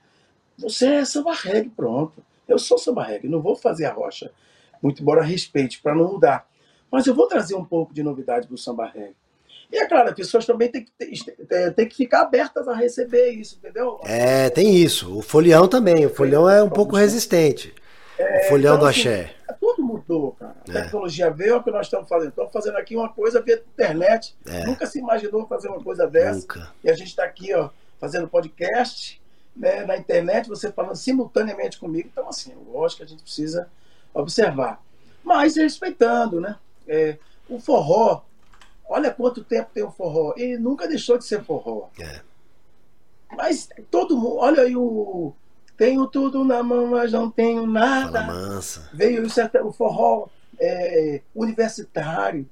Você é samba reggae, pronto. Eu sou samba reggae, não vou fazer a rocha. Muito embora respeite, para não mudar. Mas eu vou trazer um pouco de novidade para o samba reggae. E é claro, as pessoas também têm que, ter- têm que ficar abertas a receber isso, entendeu? É, tem isso. O folião também, o folião é um pouco resistente. O folião então, do assim, axé. Tudo mudou, cara. A É. tecnologia veio, é o que nós estamos fazendo. Estamos fazendo aqui uma coisa via internet. É. Nunca se imaginou fazer uma coisa dessa. Nunca. E a gente está aqui, ó, fazendo podcast, né, na internet, você falando simultaneamente comigo. Então, assim, lógico que a gente precisa observar. Mas respeitando, né? É, o forró, olha quanto tempo tem o forró. Ele nunca deixou de ser forró. É. Mas todo mundo, olha aí o. Tenho tudo na mão, mas não tenho nada. mansa. Veio o serta- o forró é, universitário.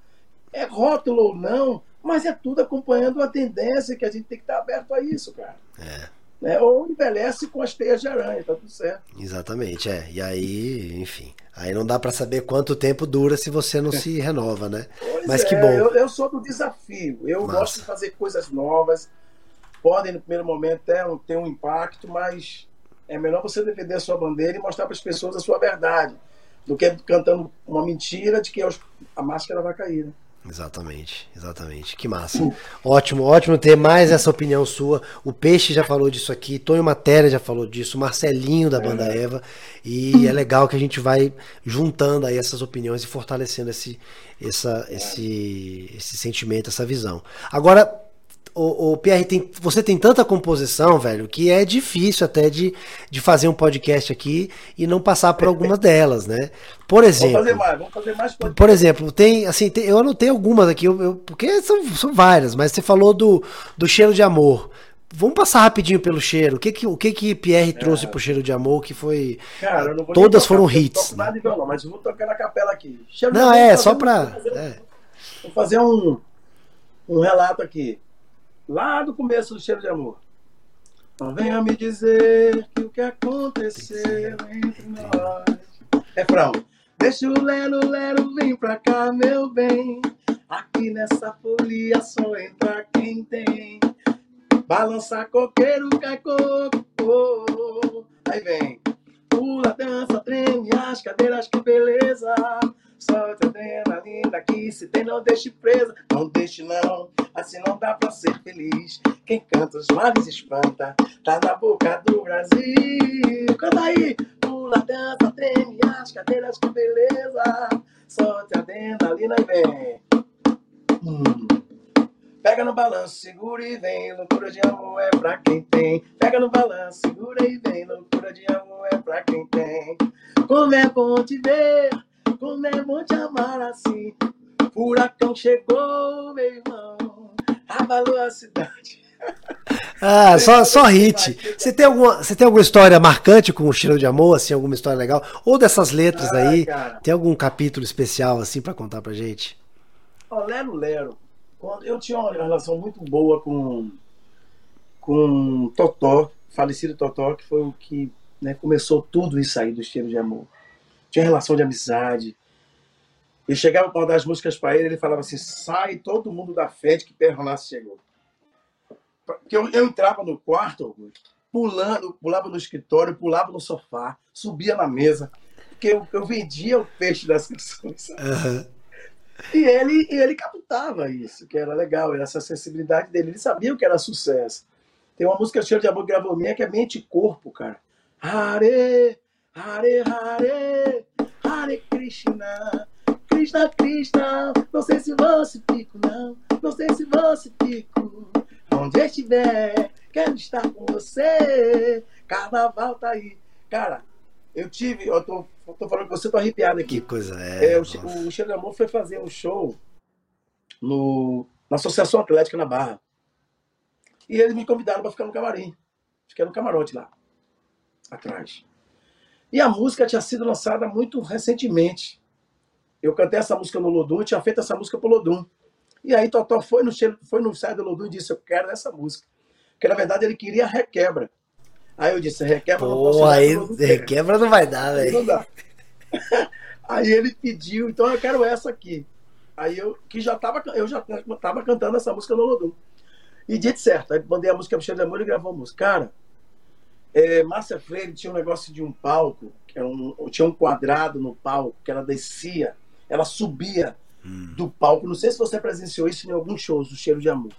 É rótulo ou não, Mas é tudo acompanhando a tendência que a gente tem que estar aberto a isso, cara. É. Né? Ou envelhece com as teias de aranha, tá tudo certo. Exatamente, é. E aí, enfim. Aí não dá para saber quanto tempo dura se você não se renova, né? Pois Mas é, que bom. Eu, eu sou do desafio. Eu gosto de fazer coisas novas. Podem, no primeiro momento, ter um, ter um impacto, mas é melhor você defender a sua bandeira e mostrar para as pessoas a sua verdade do que cantando uma mentira de que a máscara vai cair. Né? Exatamente, exatamente. Que massa. Ótimo, ótimo ter mais essa opinião sua. O Peixe já falou disso aqui, Tonho Matéria já falou disso, Marcelinho da banda Eva. E é legal que a gente vai juntando aí essas opiniões e fortalecendo esse, essa, esse, esse sentimento, essa visão. Agora, o, o Pierre, tem, você tem tanta composição, velho, que é difícil até de, de fazer um podcast aqui e não passar por algumas delas, né? Por Vamos exemplo. fazer mais, vamos fazer mais coisas. Por exemplo, tem, assim, tem- eu anotei algumas aqui, eu, eu- porque são, são várias, mas você falou do, do cheiro de amor. Vamos passar rapidinho pelo cheiro. O que que, o que, que Pierre trouxe pro cheiro de amor que foi. Cara, eu não vou Todas tocar, foram hits, Não nada né? de violão, mas eu vou tocar na capela aqui. Cheiro de Não, é, só pra. Vou fazer, é. vou fazer um, um relato aqui. Lá do começo do Cheiro de Amor. Não venha me dizer que o que aconteceu entre nós. Refrão. Deixa o lero, lero, vem pra cá, meu bem. Aqui nessa folia só entra quem tem. Balança coqueiro, cai coco. Aí vem. Pula, dança, treme as cadeiras, que beleza. Solte a adrenalina que se tem, não deixe presa. Não deixe não, assim não dá pra ser feliz. Quem canta os males espanta, tá na boca do Brasil. Canta aí! Pula, dança, treme as cadeiras, que beleza. Solte a adrenalina e vem. Hum. Pega no balanço, segura e vem. Loucura de amor é pra quem tem. Pega no balanço, segura e vem. Loucura de amor é pra quem tem. Como é bom te ver, como é bom te amar assim. Furacão chegou, meu irmão. Abalou a cidade. Ah, só, só hit. Você tem, alguma, você tem alguma história marcante com o cheiro de amor, assim, alguma história legal? Ou dessas letras Ah, aí? cara. Tem algum capítulo especial, assim, pra contar pra gente? Ó, Lero Lero. Quando eu tinha uma relação muito boa com com Totó, falecido Totó, que foi o que né, começou tudo isso aí do cheiro de amor. Tinha relação de amizade. Eu chegava para dar as músicas para ele, ele falava assim: sai todo mundo da frente que Perronaço chegou. Porque eu, eu entrava no quarto, Augusto, pulando, pulava no escritório, pulava no sofá, subia na mesa, porque eu, eu vendia o peixe das canções. E ele, e ele captava isso, que era legal, era essa sensibilidade dele. Ele sabia o que era sucesso. Tem uma música cheia de amor que gravou minha que é Mente e Corpo, cara. Hare, Hare, Hare, Hare Krishna, Krishna, Krishna. Não sei se você fico, não. Não sei se você fico. Onde estiver, quero estar com você. Carnaval tá aí. Cara, eu tive, eu tô, eu tô falando com você, tô arrepiado aqui. Que coisa é. É, o, o Cheiro de Amor foi fazer um show no, na Associação Atlética na Barra. E eles me convidaram para ficar no camarim. Fiquei no camarote lá, atrás. E a música tinha sido lançada muito recentemente. Eu cantei essa música no Lodum, eu tinha feito essa música pro Lodum. E aí Totó foi no, foi no ensaio do Lodum e disse, eu quero essa música. Porque na verdade ele queria requebra. Aí eu disse, requebra eu não posso Pô, aí porque o Lodum quer." quebra não vai dar, velho. não dá. Aí ele pediu, então eu quero essa aqui. Aí eu, que já tava, eu já tava cantando essa música no Lodum. E dito certo, aí mandei a música pro Cheiro de Amor e gravou a música. Cara, é, Márcia Freire tinha um negócio de um palco, que era um, tinha um quadrado no palco, que ela descia, ela subia Hum. do palco. Não sei se você presenciou isso em alguns shows do Cheiro de Amor.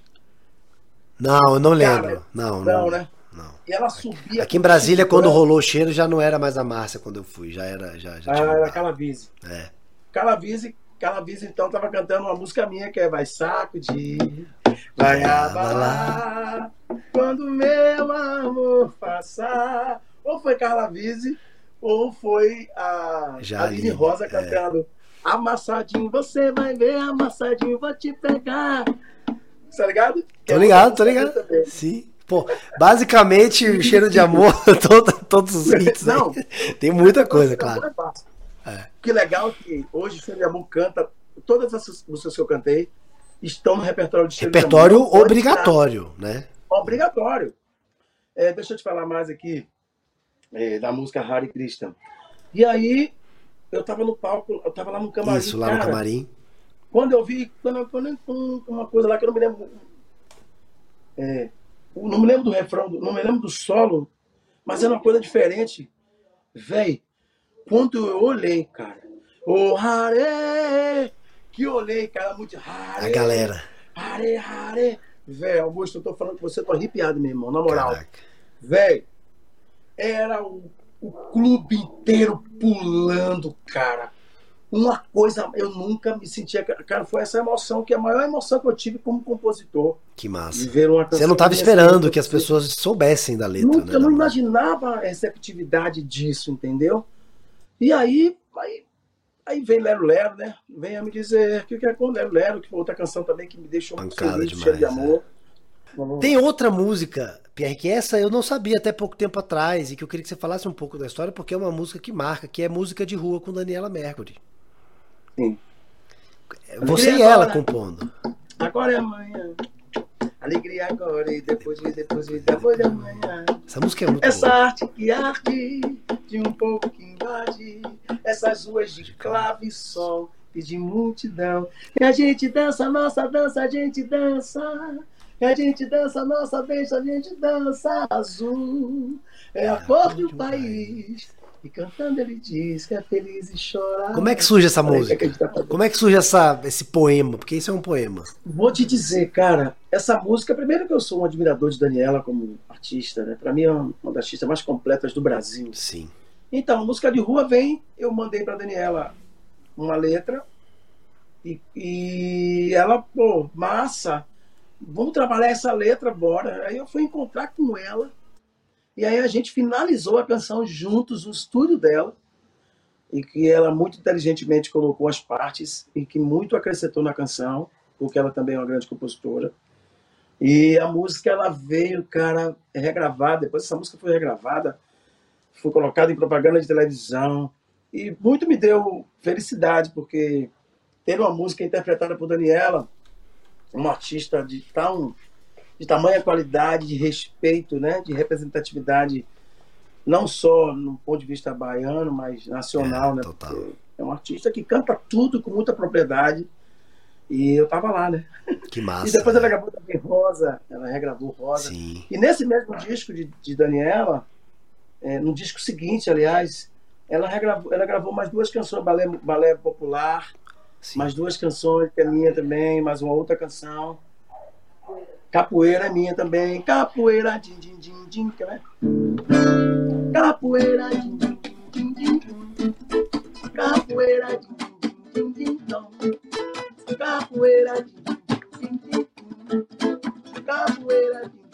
Não, eu não lembro. Cara, não, Não, não, né? não. E ela subia. Aqui em Brasília, o quando rolou o cheiro, já não era mais a Márcia quando eu fui. Já era. Já, já Ah, era. Calavise. É. Calavise, Calavise então tava cantando uma música minha que é Vai sacudir, vai abalar, quando meu amor passar. Ou foi Calavise, ou foi a Aline ali, Rosa é. cantando Amassadinho, você vai ver, amassadinho, vou te pegar. Tá ligado? Tô é ligado, tô ligado. também. Sim. Pô, basicamente, cheiro de amor, todo- todos os hits. aí. Não. Tem muita coisa, Amor claro. é. É. Que legal que hoje Amor canta todas essas músicas que eu cantei estão no repertório de Repertório obrigatório, né? Obrigatório. É, deixa eu te falar mais aqui é, da música Hare Krishna. E aí, eu tava no palco, eu tava lá no camarim. Isso, lá cara, no camarim. Quando eu vi, quando, quando, uma coisa lá que eu não me lembro. É, não me lembro do refrão, não me lembro do solo, mas era uma coisa diferente. Véi, quando eu olhei, cara, o Hare, que olhei, cara, muito Hare. A galera. Hare, Hare. Véi, Augusto, eu tô falando com você, tô arrepiado, meu irmão, na moral. Véi, era o, o clube inteiro pulando, cara uma coisa, eu nunca me sentia. Cara, foi essa emoção, que é a maior emoção que eu tive como compositor. Que massa. Você não estava esperando que as pessoas soubessem da letra, nunca, né? Eu não imaginava a receptividade disso, entendeu? E aí, aí, aí vem Lero Lero, né? Venha me dizer que é com Lero Lero, que foi outra canção também que me deixou Pancada muito feliz, cheio de amor. É. Tem outra música, Pierre, que essa eu não sabia até pouco tempo atrás e que eu queria que você falasse um pouco da história, porque é uma música que marca, que é música de rua com Daniela Mercury. Sim. Você e ela compondo. Agora é amanhã. Alegria agora e depois de depois de depois de amanhã. Essa música é muito Essa boa. arte que arte de um povo que invade essas ruas de clave e sol e de multidão. E a gente dança nossa dança, a gente dança. E a gente dança nossa dança, a gente dança azul. É a é cor do país. E cantando ele diz que é feliz e chora. Como é que surge essa música? Tá Como é que surge essa, esse poema? Porque isso é um poema. Vou te dizer, cara, essa música, primeiro que eu sou um admirador de Daniela como artista, né? Para mim é uma das artistas mais completas do Brasil. Sim. Então, a música de rua vem, eu mandei para Daniela uma letra e, e ela, pô, massa, vamos trabalhar essa letra, bora. Aí eu fui encontrar com ela e aí a gente finalizou a canção juntos no estúdio dela, e que ela muito inteligentemente colocou as partes e que muito acrescentou na canção, porque ela também é uma grande compositora. E a música ela veio, cara, regravada. Depois essa música foi regravada, foi colocada em propaganda de televisão e muito me deu felicidade porque ter uma música interpretada por Daniela, uma artista de tão de tamanha qualidade, de respeito, né, de representatividade, não só no ponto de vista baiano, mas nacional, é, né? Total. É um artista que canta tudo com muita propriedade. E eu tava lá, né? Que massa. E depois né? ela gravou também Rosa, ela regravou Rosa. Sim. E nesse mesmo disco de, de Daniela, é, no disco seguinte, aliás, ela, regravou, ela gravou mais duas canções, balé, balé popular, Sim. mais duas canções que é minha também, mais uma outra canção. Capoeira é minha também. Capoeira, din, din, din, din? Capoeira, din, din, din, din. Capoeira, din, din, din, din, din. Capoeira, din, din, din, din, din. Capoeira, din,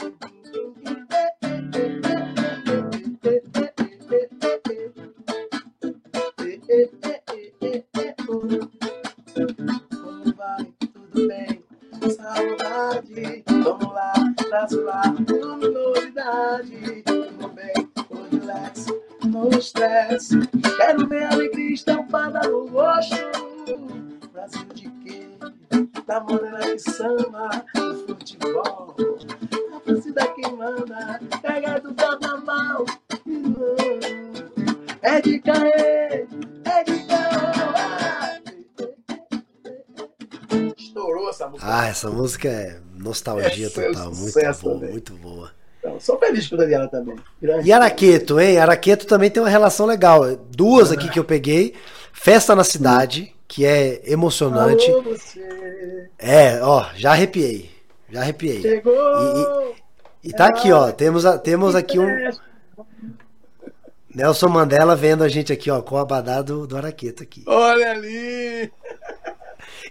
música. É nostalgia é total. muito boa, também. muito boa. Então, sou feliz com a Daniela também. Grande. E Araqueto, hein? Araqueto também tem uma relação legal. Duas aqui que eu peguei. Festa na Cidade, que é emocionante. Alô, você. É, ó, já arrepiei. Já arrepiei. Chegou. E, e, e tá aqui, ó. Temos, temos aqui um. Nelson Mandela vendo a gente aqui, ó, com o abadá do, do Araqueto aqui. Olha ali.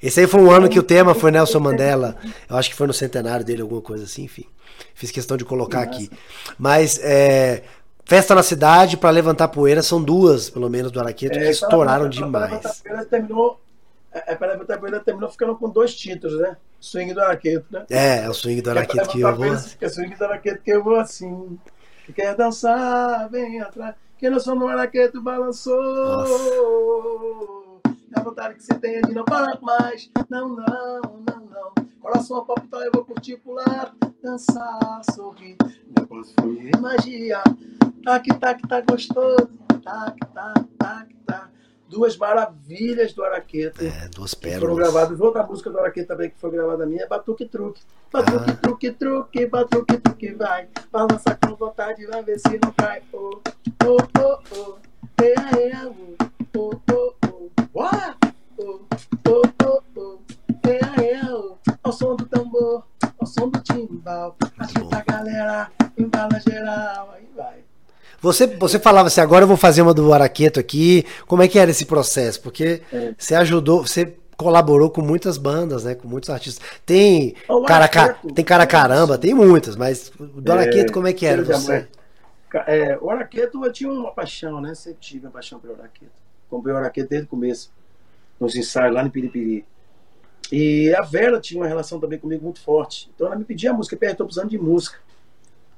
Esse aí foi um ano que o tema foi Nelson Mandela. Eu acho que foi no centenário dele, alguma coisa assim, enfim. Fiz questão de colocar aqui. Mas é, Festa na Cidade para levantar poeira são duas, pelo menos, do Araqueto, que É, estouraram Para demais. Levantar Poeira terminou. É, para levantar poeira terminou ficando com dois títulos, né? Swing do Araqueto, né? É, é o swing do Araqueto que eu Levantar vou. Que é swing do Araqueto que eu vou assim. Que quer dançar, vem atrás. Que não sou no Araqueto balançou. A vontade que se tem é de não parar mais. Não, não, não, não. Coração pra putar, eu vou curtir, pular, dançar, sorrir. Depois fui magia. Tac, tac, tá gostoso. Tac, tac, tac, tac. Duas maravilhas do Araqueta. É, duas que Foram pérolas. gravadas. Outra música do Araqueta também que foi gravada minha é Batuque Truque. Batuque, Ah. truque, truque, batuque, truque, vai. Balança com vontade, vai ver se não cai. Oh, oh, oh, oh. Você, você falava assim, agora eu vou fazer uma do Araqueto aqui. Como é que era esse processo? Porque É. você ajudou, você colaborou com muitas bandas, né? Com muitos artistas. Tem cara, ca- Araqueto. tem cara caramba, tem muitas, mas do Araqueto, como é que era você? É, o Araqueto eu tinha uma paixão, né? Sempre tive uma paixão pelo Araqueto. Comprei o Araqueto desde o começo, nos ensaios lá no Piripiri. E a Vera tinha uma relação também comigo muito forte. Então ela me pedia música, Pierre, tô precisando de música.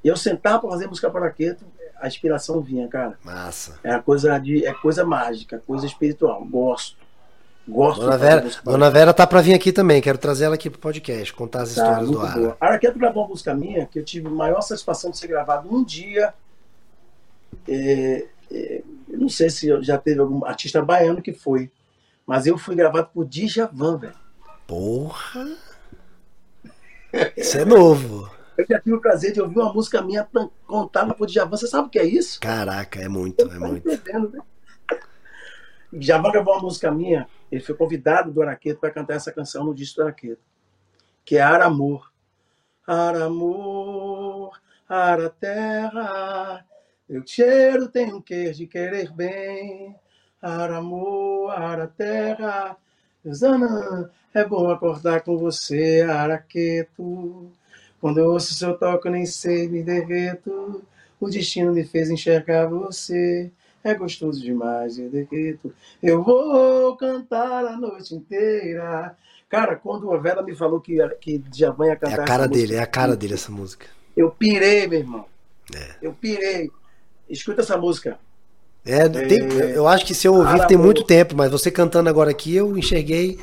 E eu sentava para fazer música para o Araqueto, a inspiração vinha, cara. Massa. É coisa de, é coisa mágica, coisa espiritual. Gosto. Gosto Dona Vera, Dona Vera tá pra vir aqui também. Quero trazer ela aqui pro podcast, contar as Tá, histórias do Ara. A Araqueto gravou uma música minha que eu tive a maior satisfação de ser gravado um dia. É, é, eu não sei se já teve algum artista baiano que foi, mas eu fui gravado por Djavan, velho. Porra! Isso é novo. Eu já tive o prazer de ouvir uma música minha contada por Djavan. Você sabe o que é isso? Caraca, é muito, é Tá muito. entendendo, né? Djavan gravou uma música minha. Ele foi convidado do Araqueto para cantar essa canção no disco do Araqueto, que é Ara Amor. Ara Amor, Ara Terra, eu cheiro tenho um quer de querer bem. Ara Amor, Ara Terra, Zana, é bom acordar com você, Araqueto. Quando eu ouço seu toque, eu nem sei, me derreto. O destino me fez enxergar você. É gostoso demais, eu derreto. Eu vou cantar a noite inteira. Cara, quando a Vera me falou que, que Djavan ia É cantar a cara dele, música, é a cara dele essa música. Eu pirei, meu irmão. É. Eu pirei. Escuta essa música. É, tem- É. eu acho que se eu ouvir Ara tem muito tempo, mas você cantando agora aqui, eu enxerguei.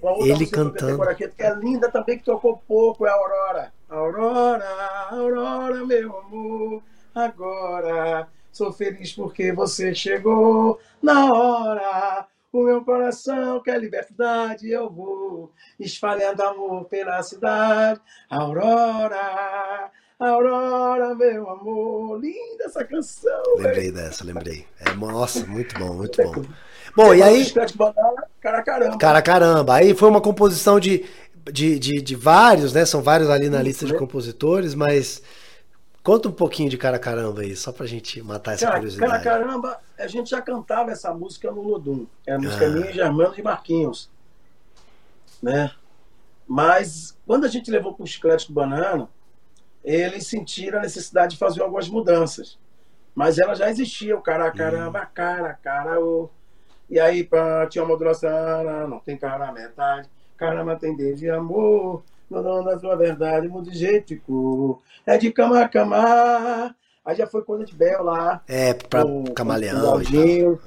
Outra Ele que cantando. por aqui, que é linda também, que tocou pouco, é a Aurora. Aurora, Aurora, meu amor, agora sou feliz porque você chegou na hora. O meu coração quer liberdade, eu vou espalhando amor pela cidade. Aurora, Aurora, meu amor. Linda essa canção, velho. Lembrei dessa, lembrei. É, nossa, muito bom, muito bom. Bom, e aí, Banana, cara caramba. cara, caramba, aí foi uma composição de, de, de, de vários, né? São vários ali na Isso, lista de compositores, mas conta um pouquinho de cara caramba aí, só pra gente matar essa Cara, curiosidade. cara, caramba, a gente já cantava essa música no Lodum. É a música Ah. minha e Germano de Marquinhos. Né? Mas quando a gente levou para o Chiclete do Banana, eles sentiram a necessidade de fazer algumas mudanças. Mas ela já existia, o cara caramba, cara, cara, o. E aí pá, tinha uma modulação, não, não tem cara na metade, caramba tem Deus de amor, no dono da sua verdade, muda de jeito é de cama a cama. Aí já foi coisa de Bel lá, É, pra com- com camaleão o e. Galdinho.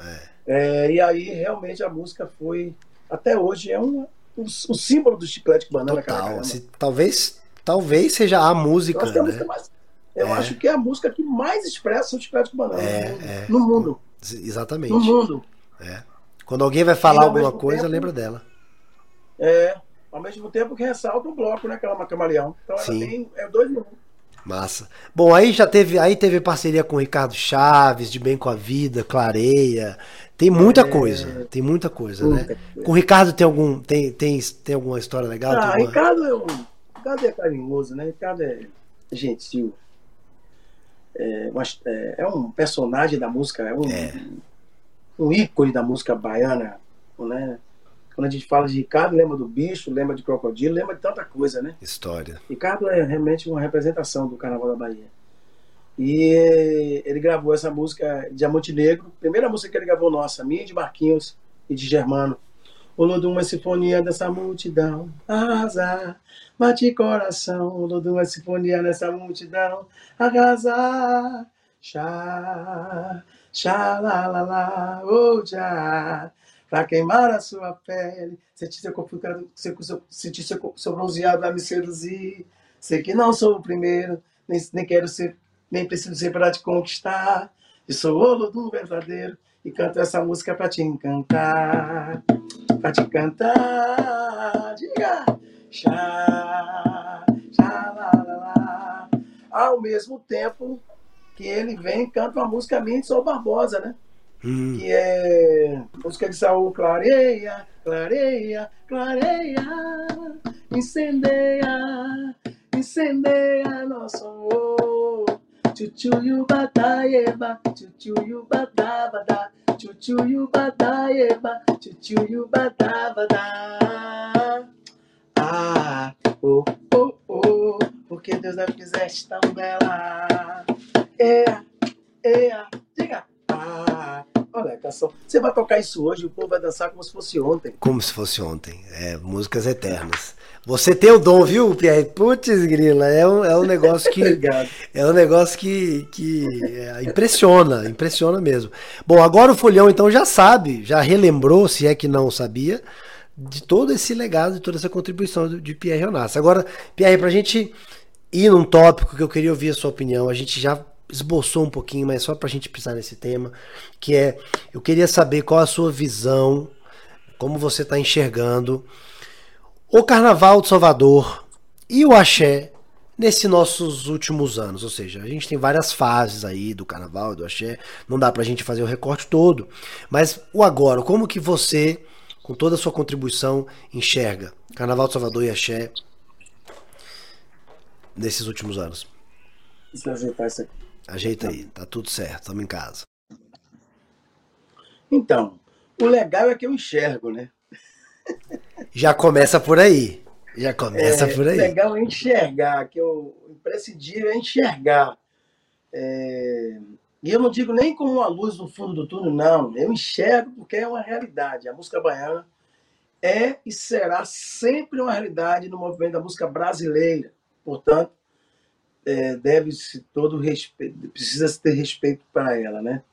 É, e aí realmente a música foi, até hoje, é um, um, um símbolo do chiclete com banana. cara, Total. assim, talvez, talvez seja a Eu música, acho que é a né? música mais. Eu É. acho que é a música que mais expressa o chiclete com banana É, no mundo. é. No mundo. Exatamente. No mundo. Quando alguém vai falar alguma coisa, tempo- lembra dela. É, ao mesmo tempo que ressalta o bloco, né? Que ela é camaleão. Então ela Sim. tem. É dois um. Massa. Bom, aí já teve, aí teve parceria com o Ricardo Chaves, de Bem com a Vida, Clareia. Tem muita É. coisa, tem muita coisa, né? Muita coisa. Com o Ricardo tem algum tem, tem, tem alguma história legal? Ah, Tem uma- Ricardo é um. Ricardo é carinhoso, né? Ricardo é gentil. É, mas, é, é um personagem da música, é um, É. um ícone da música baiana, né? Quando a gente fala de Ricardo, lembra do bicho, lembra de crocodilo, lembra de tanta coisa, né? História. Ricardo é realmente uma representação do Carnaval da Bahia. E ele gravou essa música Diamante Negro, primeira música que ele gravou nossa, minha de Marquinhos e de Germano. O Lodum é sinfonia dessa multidão, arrasar, bate coração. O Lodum é sinfonia dessa multidão, arrasar. Chá, chá, lá, lá, lá, oh, já. Pra queimar a sua pele. Sentir seu corpo, sentir seu, seu bronzeado vai me seduzir. Sei que não sou o primeiro, nem, nem quero ser, nem preciso ser para te conquistar. Eu sou o do verdadeiro e canto essa música pra te encantar. Pra te cantar. Diga! Chá, chá, lá, lá, lá. Ao mesmo tempo que ele vem e canta uma música minha de Sol Barbosa, né? Hum. Que é música de Saul, clareia, clareia, clareia, incendeia, incendeia nosso amor. Chuchuyu bataieba, chuchuyu batabada, chuchuyu bataieba, chuchuyu batabada. Ah, oh, oh, oh, porque Deus a fizeste tão bela. É, é, diga. Olha a canção. Você vai tocar isso hoje, o povo vai dançar como se fosse ontem. Como se fosse ontem. É, músicas eternas. Você tem o dom, viu, Pierre? Putz, grila, é um, é um negócio que. é um negócio que, que é, impressiona, impressiona mesmo. Bom, agora o Folhão então já sabe, já relembrou, se é que não sabia, de todo esse legado, de toda essa contribuição de Pierre Renasce. Agora, Pierre, pra gente ir num tópico que eu queria ouvir a sua opinião, a gente já esboçou um pouquinho, mas só para a gente pisar nesse tema, que é, eu queria saber qual a sua visão, como você está enxergando o Carnaval de Salvador e o Axé nesses nossos últimos anos, ou seja, a gente tem várias fases aí do Carnaval e do Axé, não dá para a gente fazer o recorte todo, mas o agora, como que você, com toda a sua contribuição, enxerga Carnaval de Salvador e Axé nesses últimos anos? Deixa eu ajeitar isso aqui. Ajeita aí, tá tudo certo, estamos em casa. Então, o legal é que eu enxergo, né? Já começa por aí. Já começa é, por aí. O legal é enxergar, que o imprescindível é enxergar. É... E eu não digo nem como uma luz no fundo do túnel, não. Eu enxergo porque é uma realidade. A música baiana é e será sempre uma realidade no movimento da música brasileira. Portanto, é, deve-se todo respeito, precisa se ter respeito para ela, né?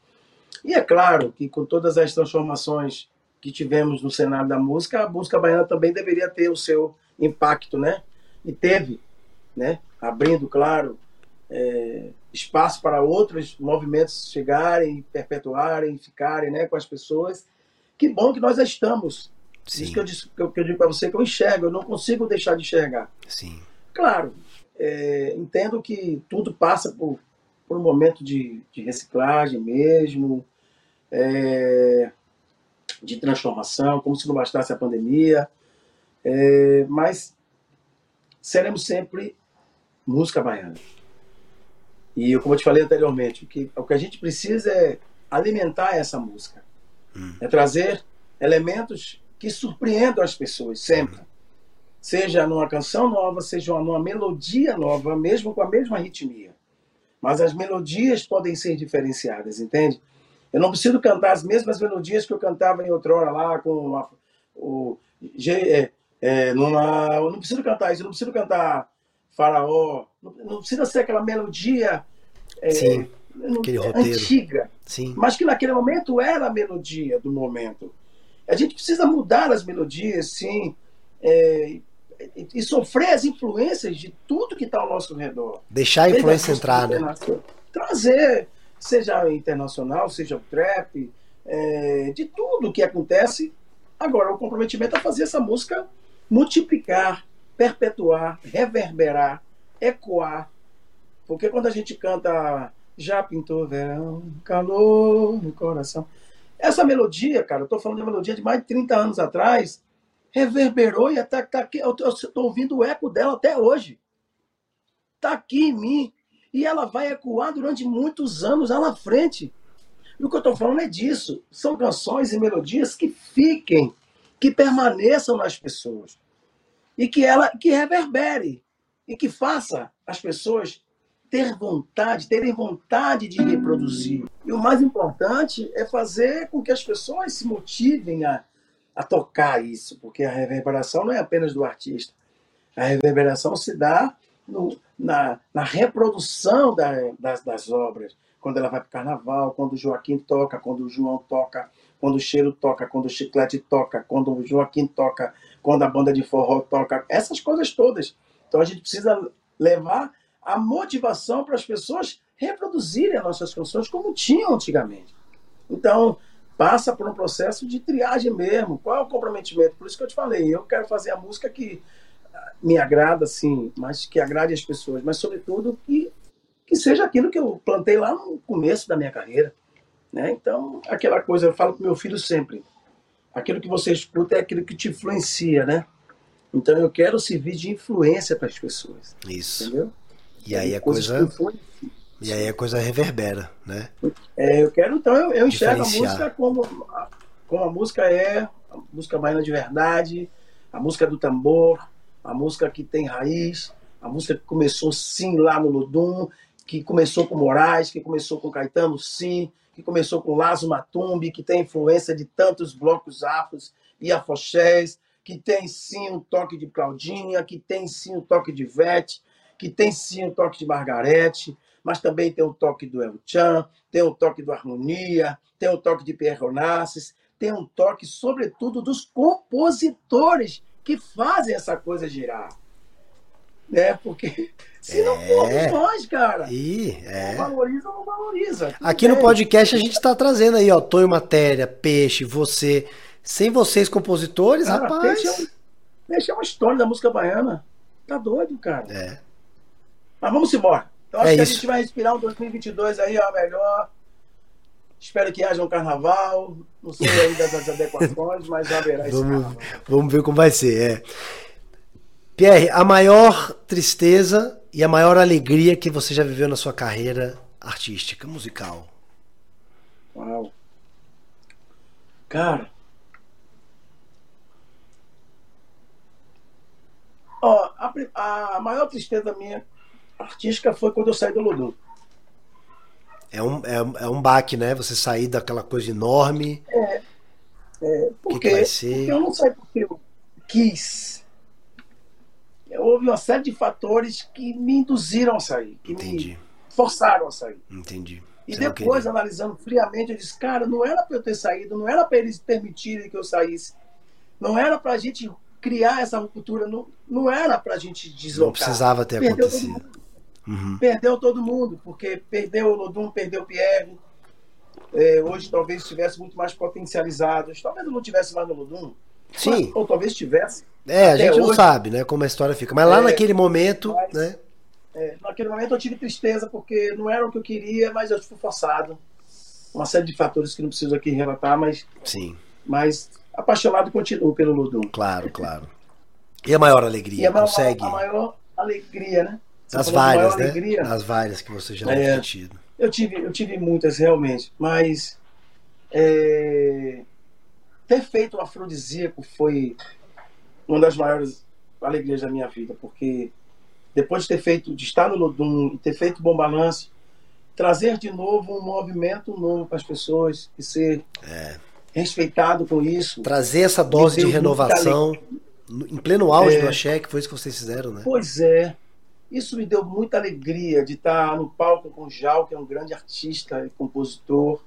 E é claro que com todas as transformações que tivemos no cenário da música, a música baiana também deveria ter o seu impacto, né? E teve, né? Abrindo, claro, é, espaço para outros movimentos chegarem, perpetuarem, ficarem, né, com as pessoas. Que bom que nós estamos. Sim. Isso que eu, disse, que eu, que eu digo para você que eu enxergo, eu não consigo deixar de enxergar. Sim. Claro, é, entendo que tudo passa por, por um momento de, de reciclagem mesmo, é, de transformação, como se não bastasse a pandemia, é, mas seremos sempre música baiana. E como eu te falei anteriormente, o que, o que a gente precisa é alimentar essa música, hum. é trazer elementos que surpreendam as pessoas sempre. Hum seja numa canção nova, seja numa melodia nova, mesmo com a mesma ritmia. Mas as melodias podem ser diferenciadas, entende? Eu não preciso cantar as mesmas melodias que eu cantava em outrora lá com a, o é, é, numa, eu não preciso cantar isso, eu não preciso cantar Faraó, não, não precisa ser aquela melodia é, Sim, aquele roteiro. antiga, Sim. mas que naquele momento era a melodia do momento. A gente precisa mudar as melodias, sim, é, e sofrer as influências de tudo que está ao nosso redor. Deixar a influência entrar, né? Trazer, seja internacional, seja o trap, é, de tudo que acontece. Agora, o comprometimento é fazer essa música multiplicar, perpetuar, reverberar, ecoar. Porque quando a gente canta Já pintou verão, calor no coração. Essa melodia, cara, eu estou falando de uma melodia de mais de 30 anos atrás, reverberou e até tá aqui, eu estou ouvindo o eco dela até hoje. Está aqui em mim. E ela vai ecoar durante muitos anos lá na frente. E o que eu estou falando é disso. São canções e melodias que fiquem, que permaneçam nas pessoas. E que ela que reverbere. E que faça as pessoas ter vontade, terem vontade de reproduzir. E o mais importante é fazer com que as pessoas se motivem a a tocar isso, porque a reverberação não é apenas do artista. A reverberação se dá no, na, na, reprodução da, das, das obras. Quando ela vai para o carnaval, quando o Joaquim toca, quando o João toca, quando o cheiro toca, quando o chiclete toca, quando o Joaquim toca, quando a banda de forró toca, essas coisas todas. Então a gente precisa levar a motivação para as pessoas reproduzirem as nossas canções como tinham antigamente. Então, passa por um processo de triagem mesmo. Qual é o comprometimento? Por isso que eu te falei, eu quero fazer a música que ah, me agrada, assim, mas que agrade as pessoas, mas sobretudo que, que seja aquilo que eu plantei lá no começo da minha carreira. Né? Então, aquela coisa, eu falo para meu filho sempre, aquilo que você escuta é aquilo que te influencia, né? Então eu quero servir de influência para as pessoas. Isso. Entendeu? E aí a coisa. E aí a coisa reverbera, né? É, eu quero, então, eu, eu enxergo a música como, como a música é, a música baiana de verdade, a música do tambor, a música que tem raiz, a música que começou sim lá no Ludum, que começou com Moraes, que começou com Caetano, sim, que começou com Lazo Matumbi, que tem influência de tantos blocos afros e afoxés, que tem sim um toque de Claudinha, que tem sim um toque de Vete, que tem sim um toque de Margarete, mas também tem o toque do El Chan, tem o toque do Harmonia, tem o toque de Pierre Onassis, tem um toque, sobretudo, dos compositores que fazem essa coisa girar. Né? Porque se é. não for nós, cara, e, é. não valoriza ou não valoriza. Aqui no podcast a gente está trazendo aí, ó, Tonho Matéria, Peixe, você. Sem vocês, compositores, cara, rapaz. Peixe é, um, Peixe é uma história da música baiana. Tá doido, cara. É. Mas vamos embora. Então acho é que isso. a gente vai respirar um 2022 aí, ó, melhor. Espero que haja um carnaval. Não sei ainda das adequações, mas haverá esse vamos, carnaval. Vamos ver como vai ser. É. Pierre, a maior tristeza e a maior alegria que você já viveu na sua carreira artística, musical? Uau. Cara. Ó, a, a maior tristeza minha artística foi quando eu saí do Ludum. É um, é, é um baque, né? Você sair daquela coisa enorme. É. é porque, que que porque eu não sei porque eu quis. Houve uma série de fatores que me induziram a sair, que Entendi. me forçaram a sair. Entendi. E Você depois, analisando friamente, eu disse, cara, não era para eu ter saído, não era para eles permitirem que eu saísse. Não era para a gente criar essa ruptura, não, não era para a gente deslocar. Não precisava ter Perdeu acontecido. Uhum. Perdeu todo mundo, porque perdeu o Lodum, perdeu o Pierre. É, hoje talvez estivesse muito mais potencializados. Talvez não tivesse mais no Lodum. Sim. Mas, ou talvez tivesse. É, a gente hoje, não sabe, né, como a história fica. Mas lá é, naquele momento, mas, né? É, naquele momento eu tive tristeza, porque não era o que eu queria, mas eu fui forçado. Uma série de fatores que não preciso aqui relatar, mas. Sim. Mas apaixonado continuo pelo Ludum. Claro, claro. E a maior alegria? E a Consegue? Maior, a maior alegria, né? As várias, né? Alegria. As várias que você já é, deve tido. Eu tive, eu tive muitas, realmente. Mas é, ter feito o afrodisíaco foi uma das maiores alegrias da minha vida, porque depois de ter feito, de estar no Lodum e ter feito Bom Balanço, trazer de novo um movimento novo para as pessoas e ser é. respeitado com isso. Trazer essa dose de renovação em pleno auge é, do Axé, que foi isso que vocês fizeram, né? Pois é. Isso me deu muita alegria de estar no palco com o Jal, que é um grande artista e compositor.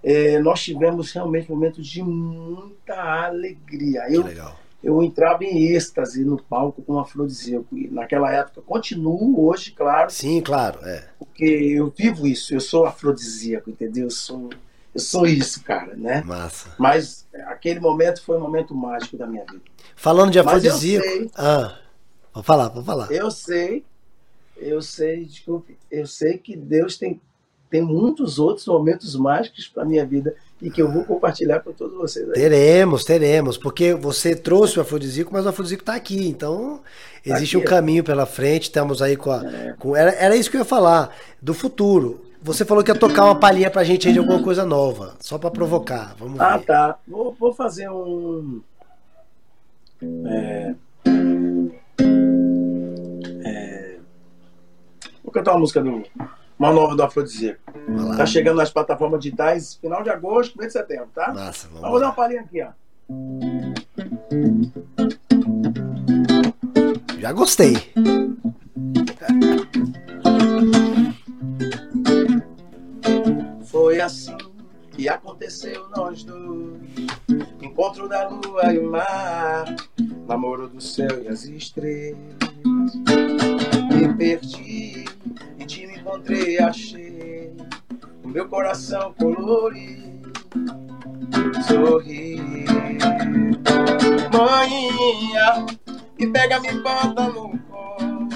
É, nós tivemos realmente momentos de muita alegria. Eu, legal. eu entrava em êxtase no palco com o afrodisíaco. E naquela época, continuo hoje, claro. Sim, claro. É. Porque eu vivo isso, eu sou afrodisíaco, entendeu? Eu sou, eu sou isso, cara, né? Massa. Mas aquele momento foi um momento mágico da minha vida. Falando de afrodisíaco. Ah. Vou falar, vou falar. Eu sei, eu sei, desculpe, eu sei que Deus tem, tem muitos outros momentos mágicos para minha vida e que eu vou compartilhar com todos vocês. Aí. Teremos, teremos, porque você trouxe o afrodisíaco, mas o afrodisíaco está aqui, então tá existe aqui, um caminho pela frente, estamos aí com a... É. Com, era, era isso que eu ia falar, do futuro. Você falou que ia tocar uma palhinha pra gente aí de alguma coisa nova, só para provocar. Vamos ah, ver. tá. Vou, vou fazer um. É, Vou cantar uma música do. Uma nova do Afrodisíaco. Tá chegando nas plataformas digitais final de agosto, mês de setembro, tá? Massa, vamos, vamos dar uma palhinha aqui, ó. Já gostei. Foi assim que aconteceu nós dois lua e o mar, namoro do céu e as estrelas. Meu coração colorido, sorri. Manhinha, me pega, me bota no colo,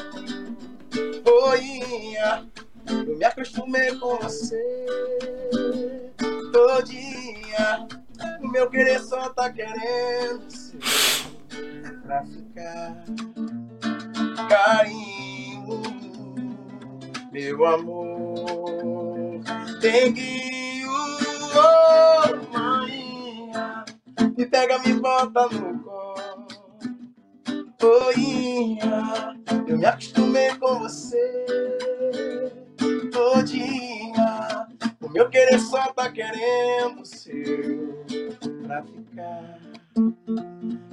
Oinha, eu me acostumei com você todinha. O meu querer só tá querendo ser pra ficar. Carinho, meu amor. Tenguinho, oh, maninha. Me pega, me bota no colo. Oinha, eu me acostumei com você todinha. O meu querer só tá querendo ser pra ficar.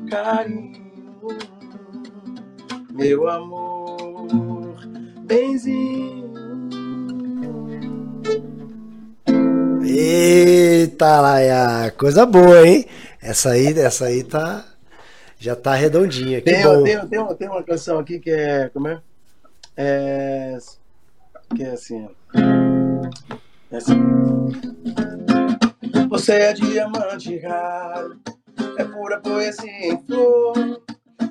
Carinho, meu amor, benzinho. Eita, Laia, coisa boa, hein? Essa aí, essa aí tá. Já tá redondinha. Que Tem, bom. tem, tem, tem uma canção aqui que é. Como é? É. Que é assim. É assim. Você é diamante raro, é pura poesia em flor.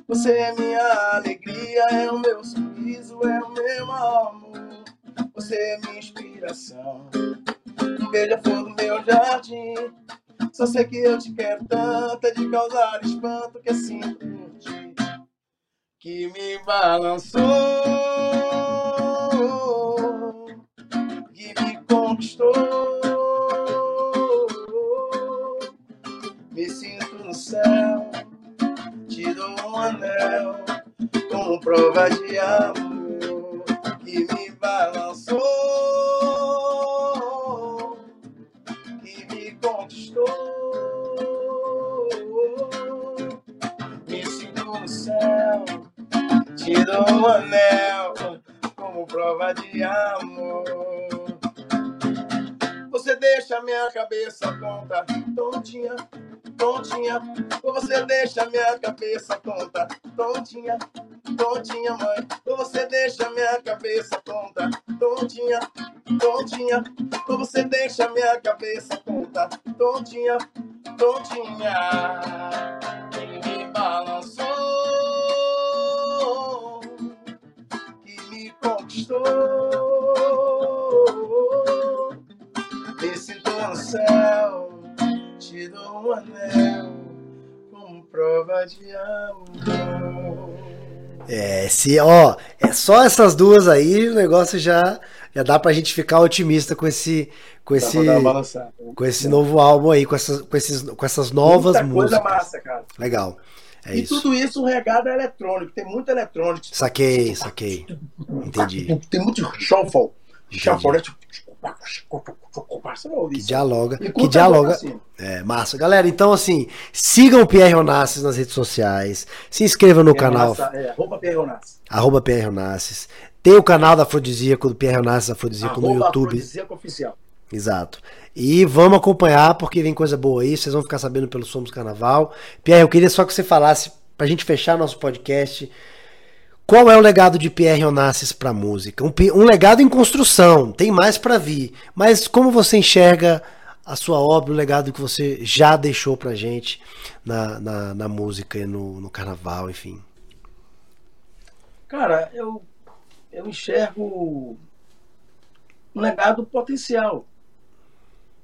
Você é minha alegria, é o meu sorriso, é o meu amor. Você é minha inspiração, beija-flor do meu jardim. Só sei que eu te quero tanto, é de causar espanto que assim por ti que me balançou, cabeça tonta, tontinha, tontinha, mãe. Você deixa minha cabeça tonta, tontinha, tontinha. Você deixa minha cabeça tonta, tontinha, tontinha. Que me balançou, que me conquistou. Me sinto no céu, te dou um anel prova de amor. É, se, ó, é só essas duas aí, o negócio já, já dá pra gente ficar otimista com esse, com esse, balançada. com esse novo álbum aí, com essas, com esses, com essas novas Muita músicas. coisa massa, cara. Legal. É e isso. tudo isso regado a eletrônico, tem muito eletrônico. Saquei, saquei. Entendi. Tem muito shuffle. Entendi. Shuffle, né? Que dialoga. Que dialoga. assim. É, massa. Galera, então assim, sigam o Pierre Onassis nas redes sociais. Se inscrevam no canal, Massa, É, arroba Pierre Onassis. Tem o canal da Afrodisíaco, do Pierre Onassis Afrodisíaco no YouTube. Afrodisíaco Oficial. Exato. E vamos acompanhar, porque vem coisa boa aí, vocês vão ficar sabendo pelo Somos Carnaval. Pierre, eu queria só que você falasse, pra gente fechar nosso podcast, qual é o legado de Pierre Onassis pra música? Um, um legado em construção, tem mais pra vir. Mas como você enxerga a sua obra, o legado que você já deixou pra gente na, na, na música e no, no carnaval, enfim. Cara, eu, eu enxergo um legado potencial,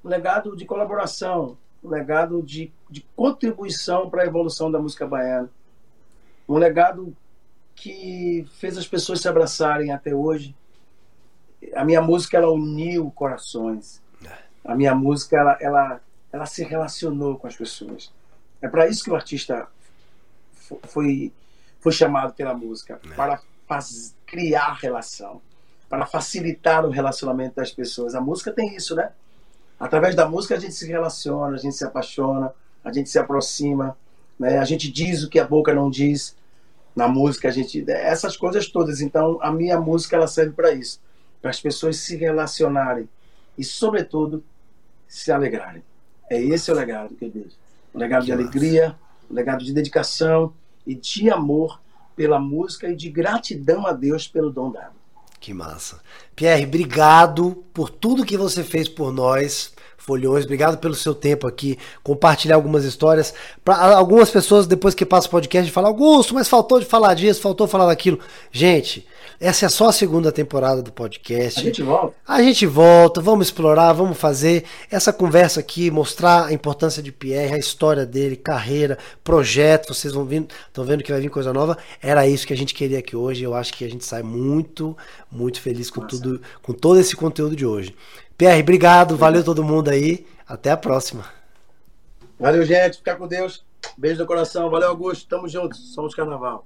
um legado de colaboração, um legado de, de contribuição para a evolução da música baiana, um legado que fez as pessoas se abraçarem até hoje. A minha música ela uniu corações. A minha música ela, ela, ela se relacionou com as pessoas. É para isso que o artista fo- foi foi chamado pela música para faz- criar relação, para facilitar o relacionamento das pessoas. A música tem isso, né? Através da música a gente se relaciona, a gente se apaixona, a gente se aproxima, né? A gente diz o que a boca não diz. Na música a gente essas coisas todas. Então a minha música ela serve para isso, para as pessoas se relacionarem e sobretudo se alegrarem. É esse o legado que eu deixo. Um legado de Que massa. alegria, um legado de dedicação e de amor pela música e de gratidão a Deus pelo dom dado. Que massa. Pierre, obrigado por tudo que você fez por nós. Folhões, obrigado pelo seu tempo aqui, compartilhar algumas histórias. Para algumas pessoas, depois que passa o podcast, falam, Augusto, mas faltou de falar disso, faltou falar daquilo. Gente, essa é só a segunda temporada do podcast. A gente volta. A gente volta, vamos explorar, vamos fazer essa conversa aqui, mostrar a importância de Pierre, a história dele, carreira, projeto. Vocês vão vindo, estão vendo que vai vir coisa nova. Era isso que a gente queria aqui hoje. Eu acho que a gente sai muito, muito feliz com Nossa. tudo, com todo esse conteúdo de hoje. Pierre, obrigado, valeu todo mundo aí. Até a próxima. Valeu, gente. Fica com Deus. Beijo no coração. Valeu, Augusto. Tamo juntos. Somos carnaval.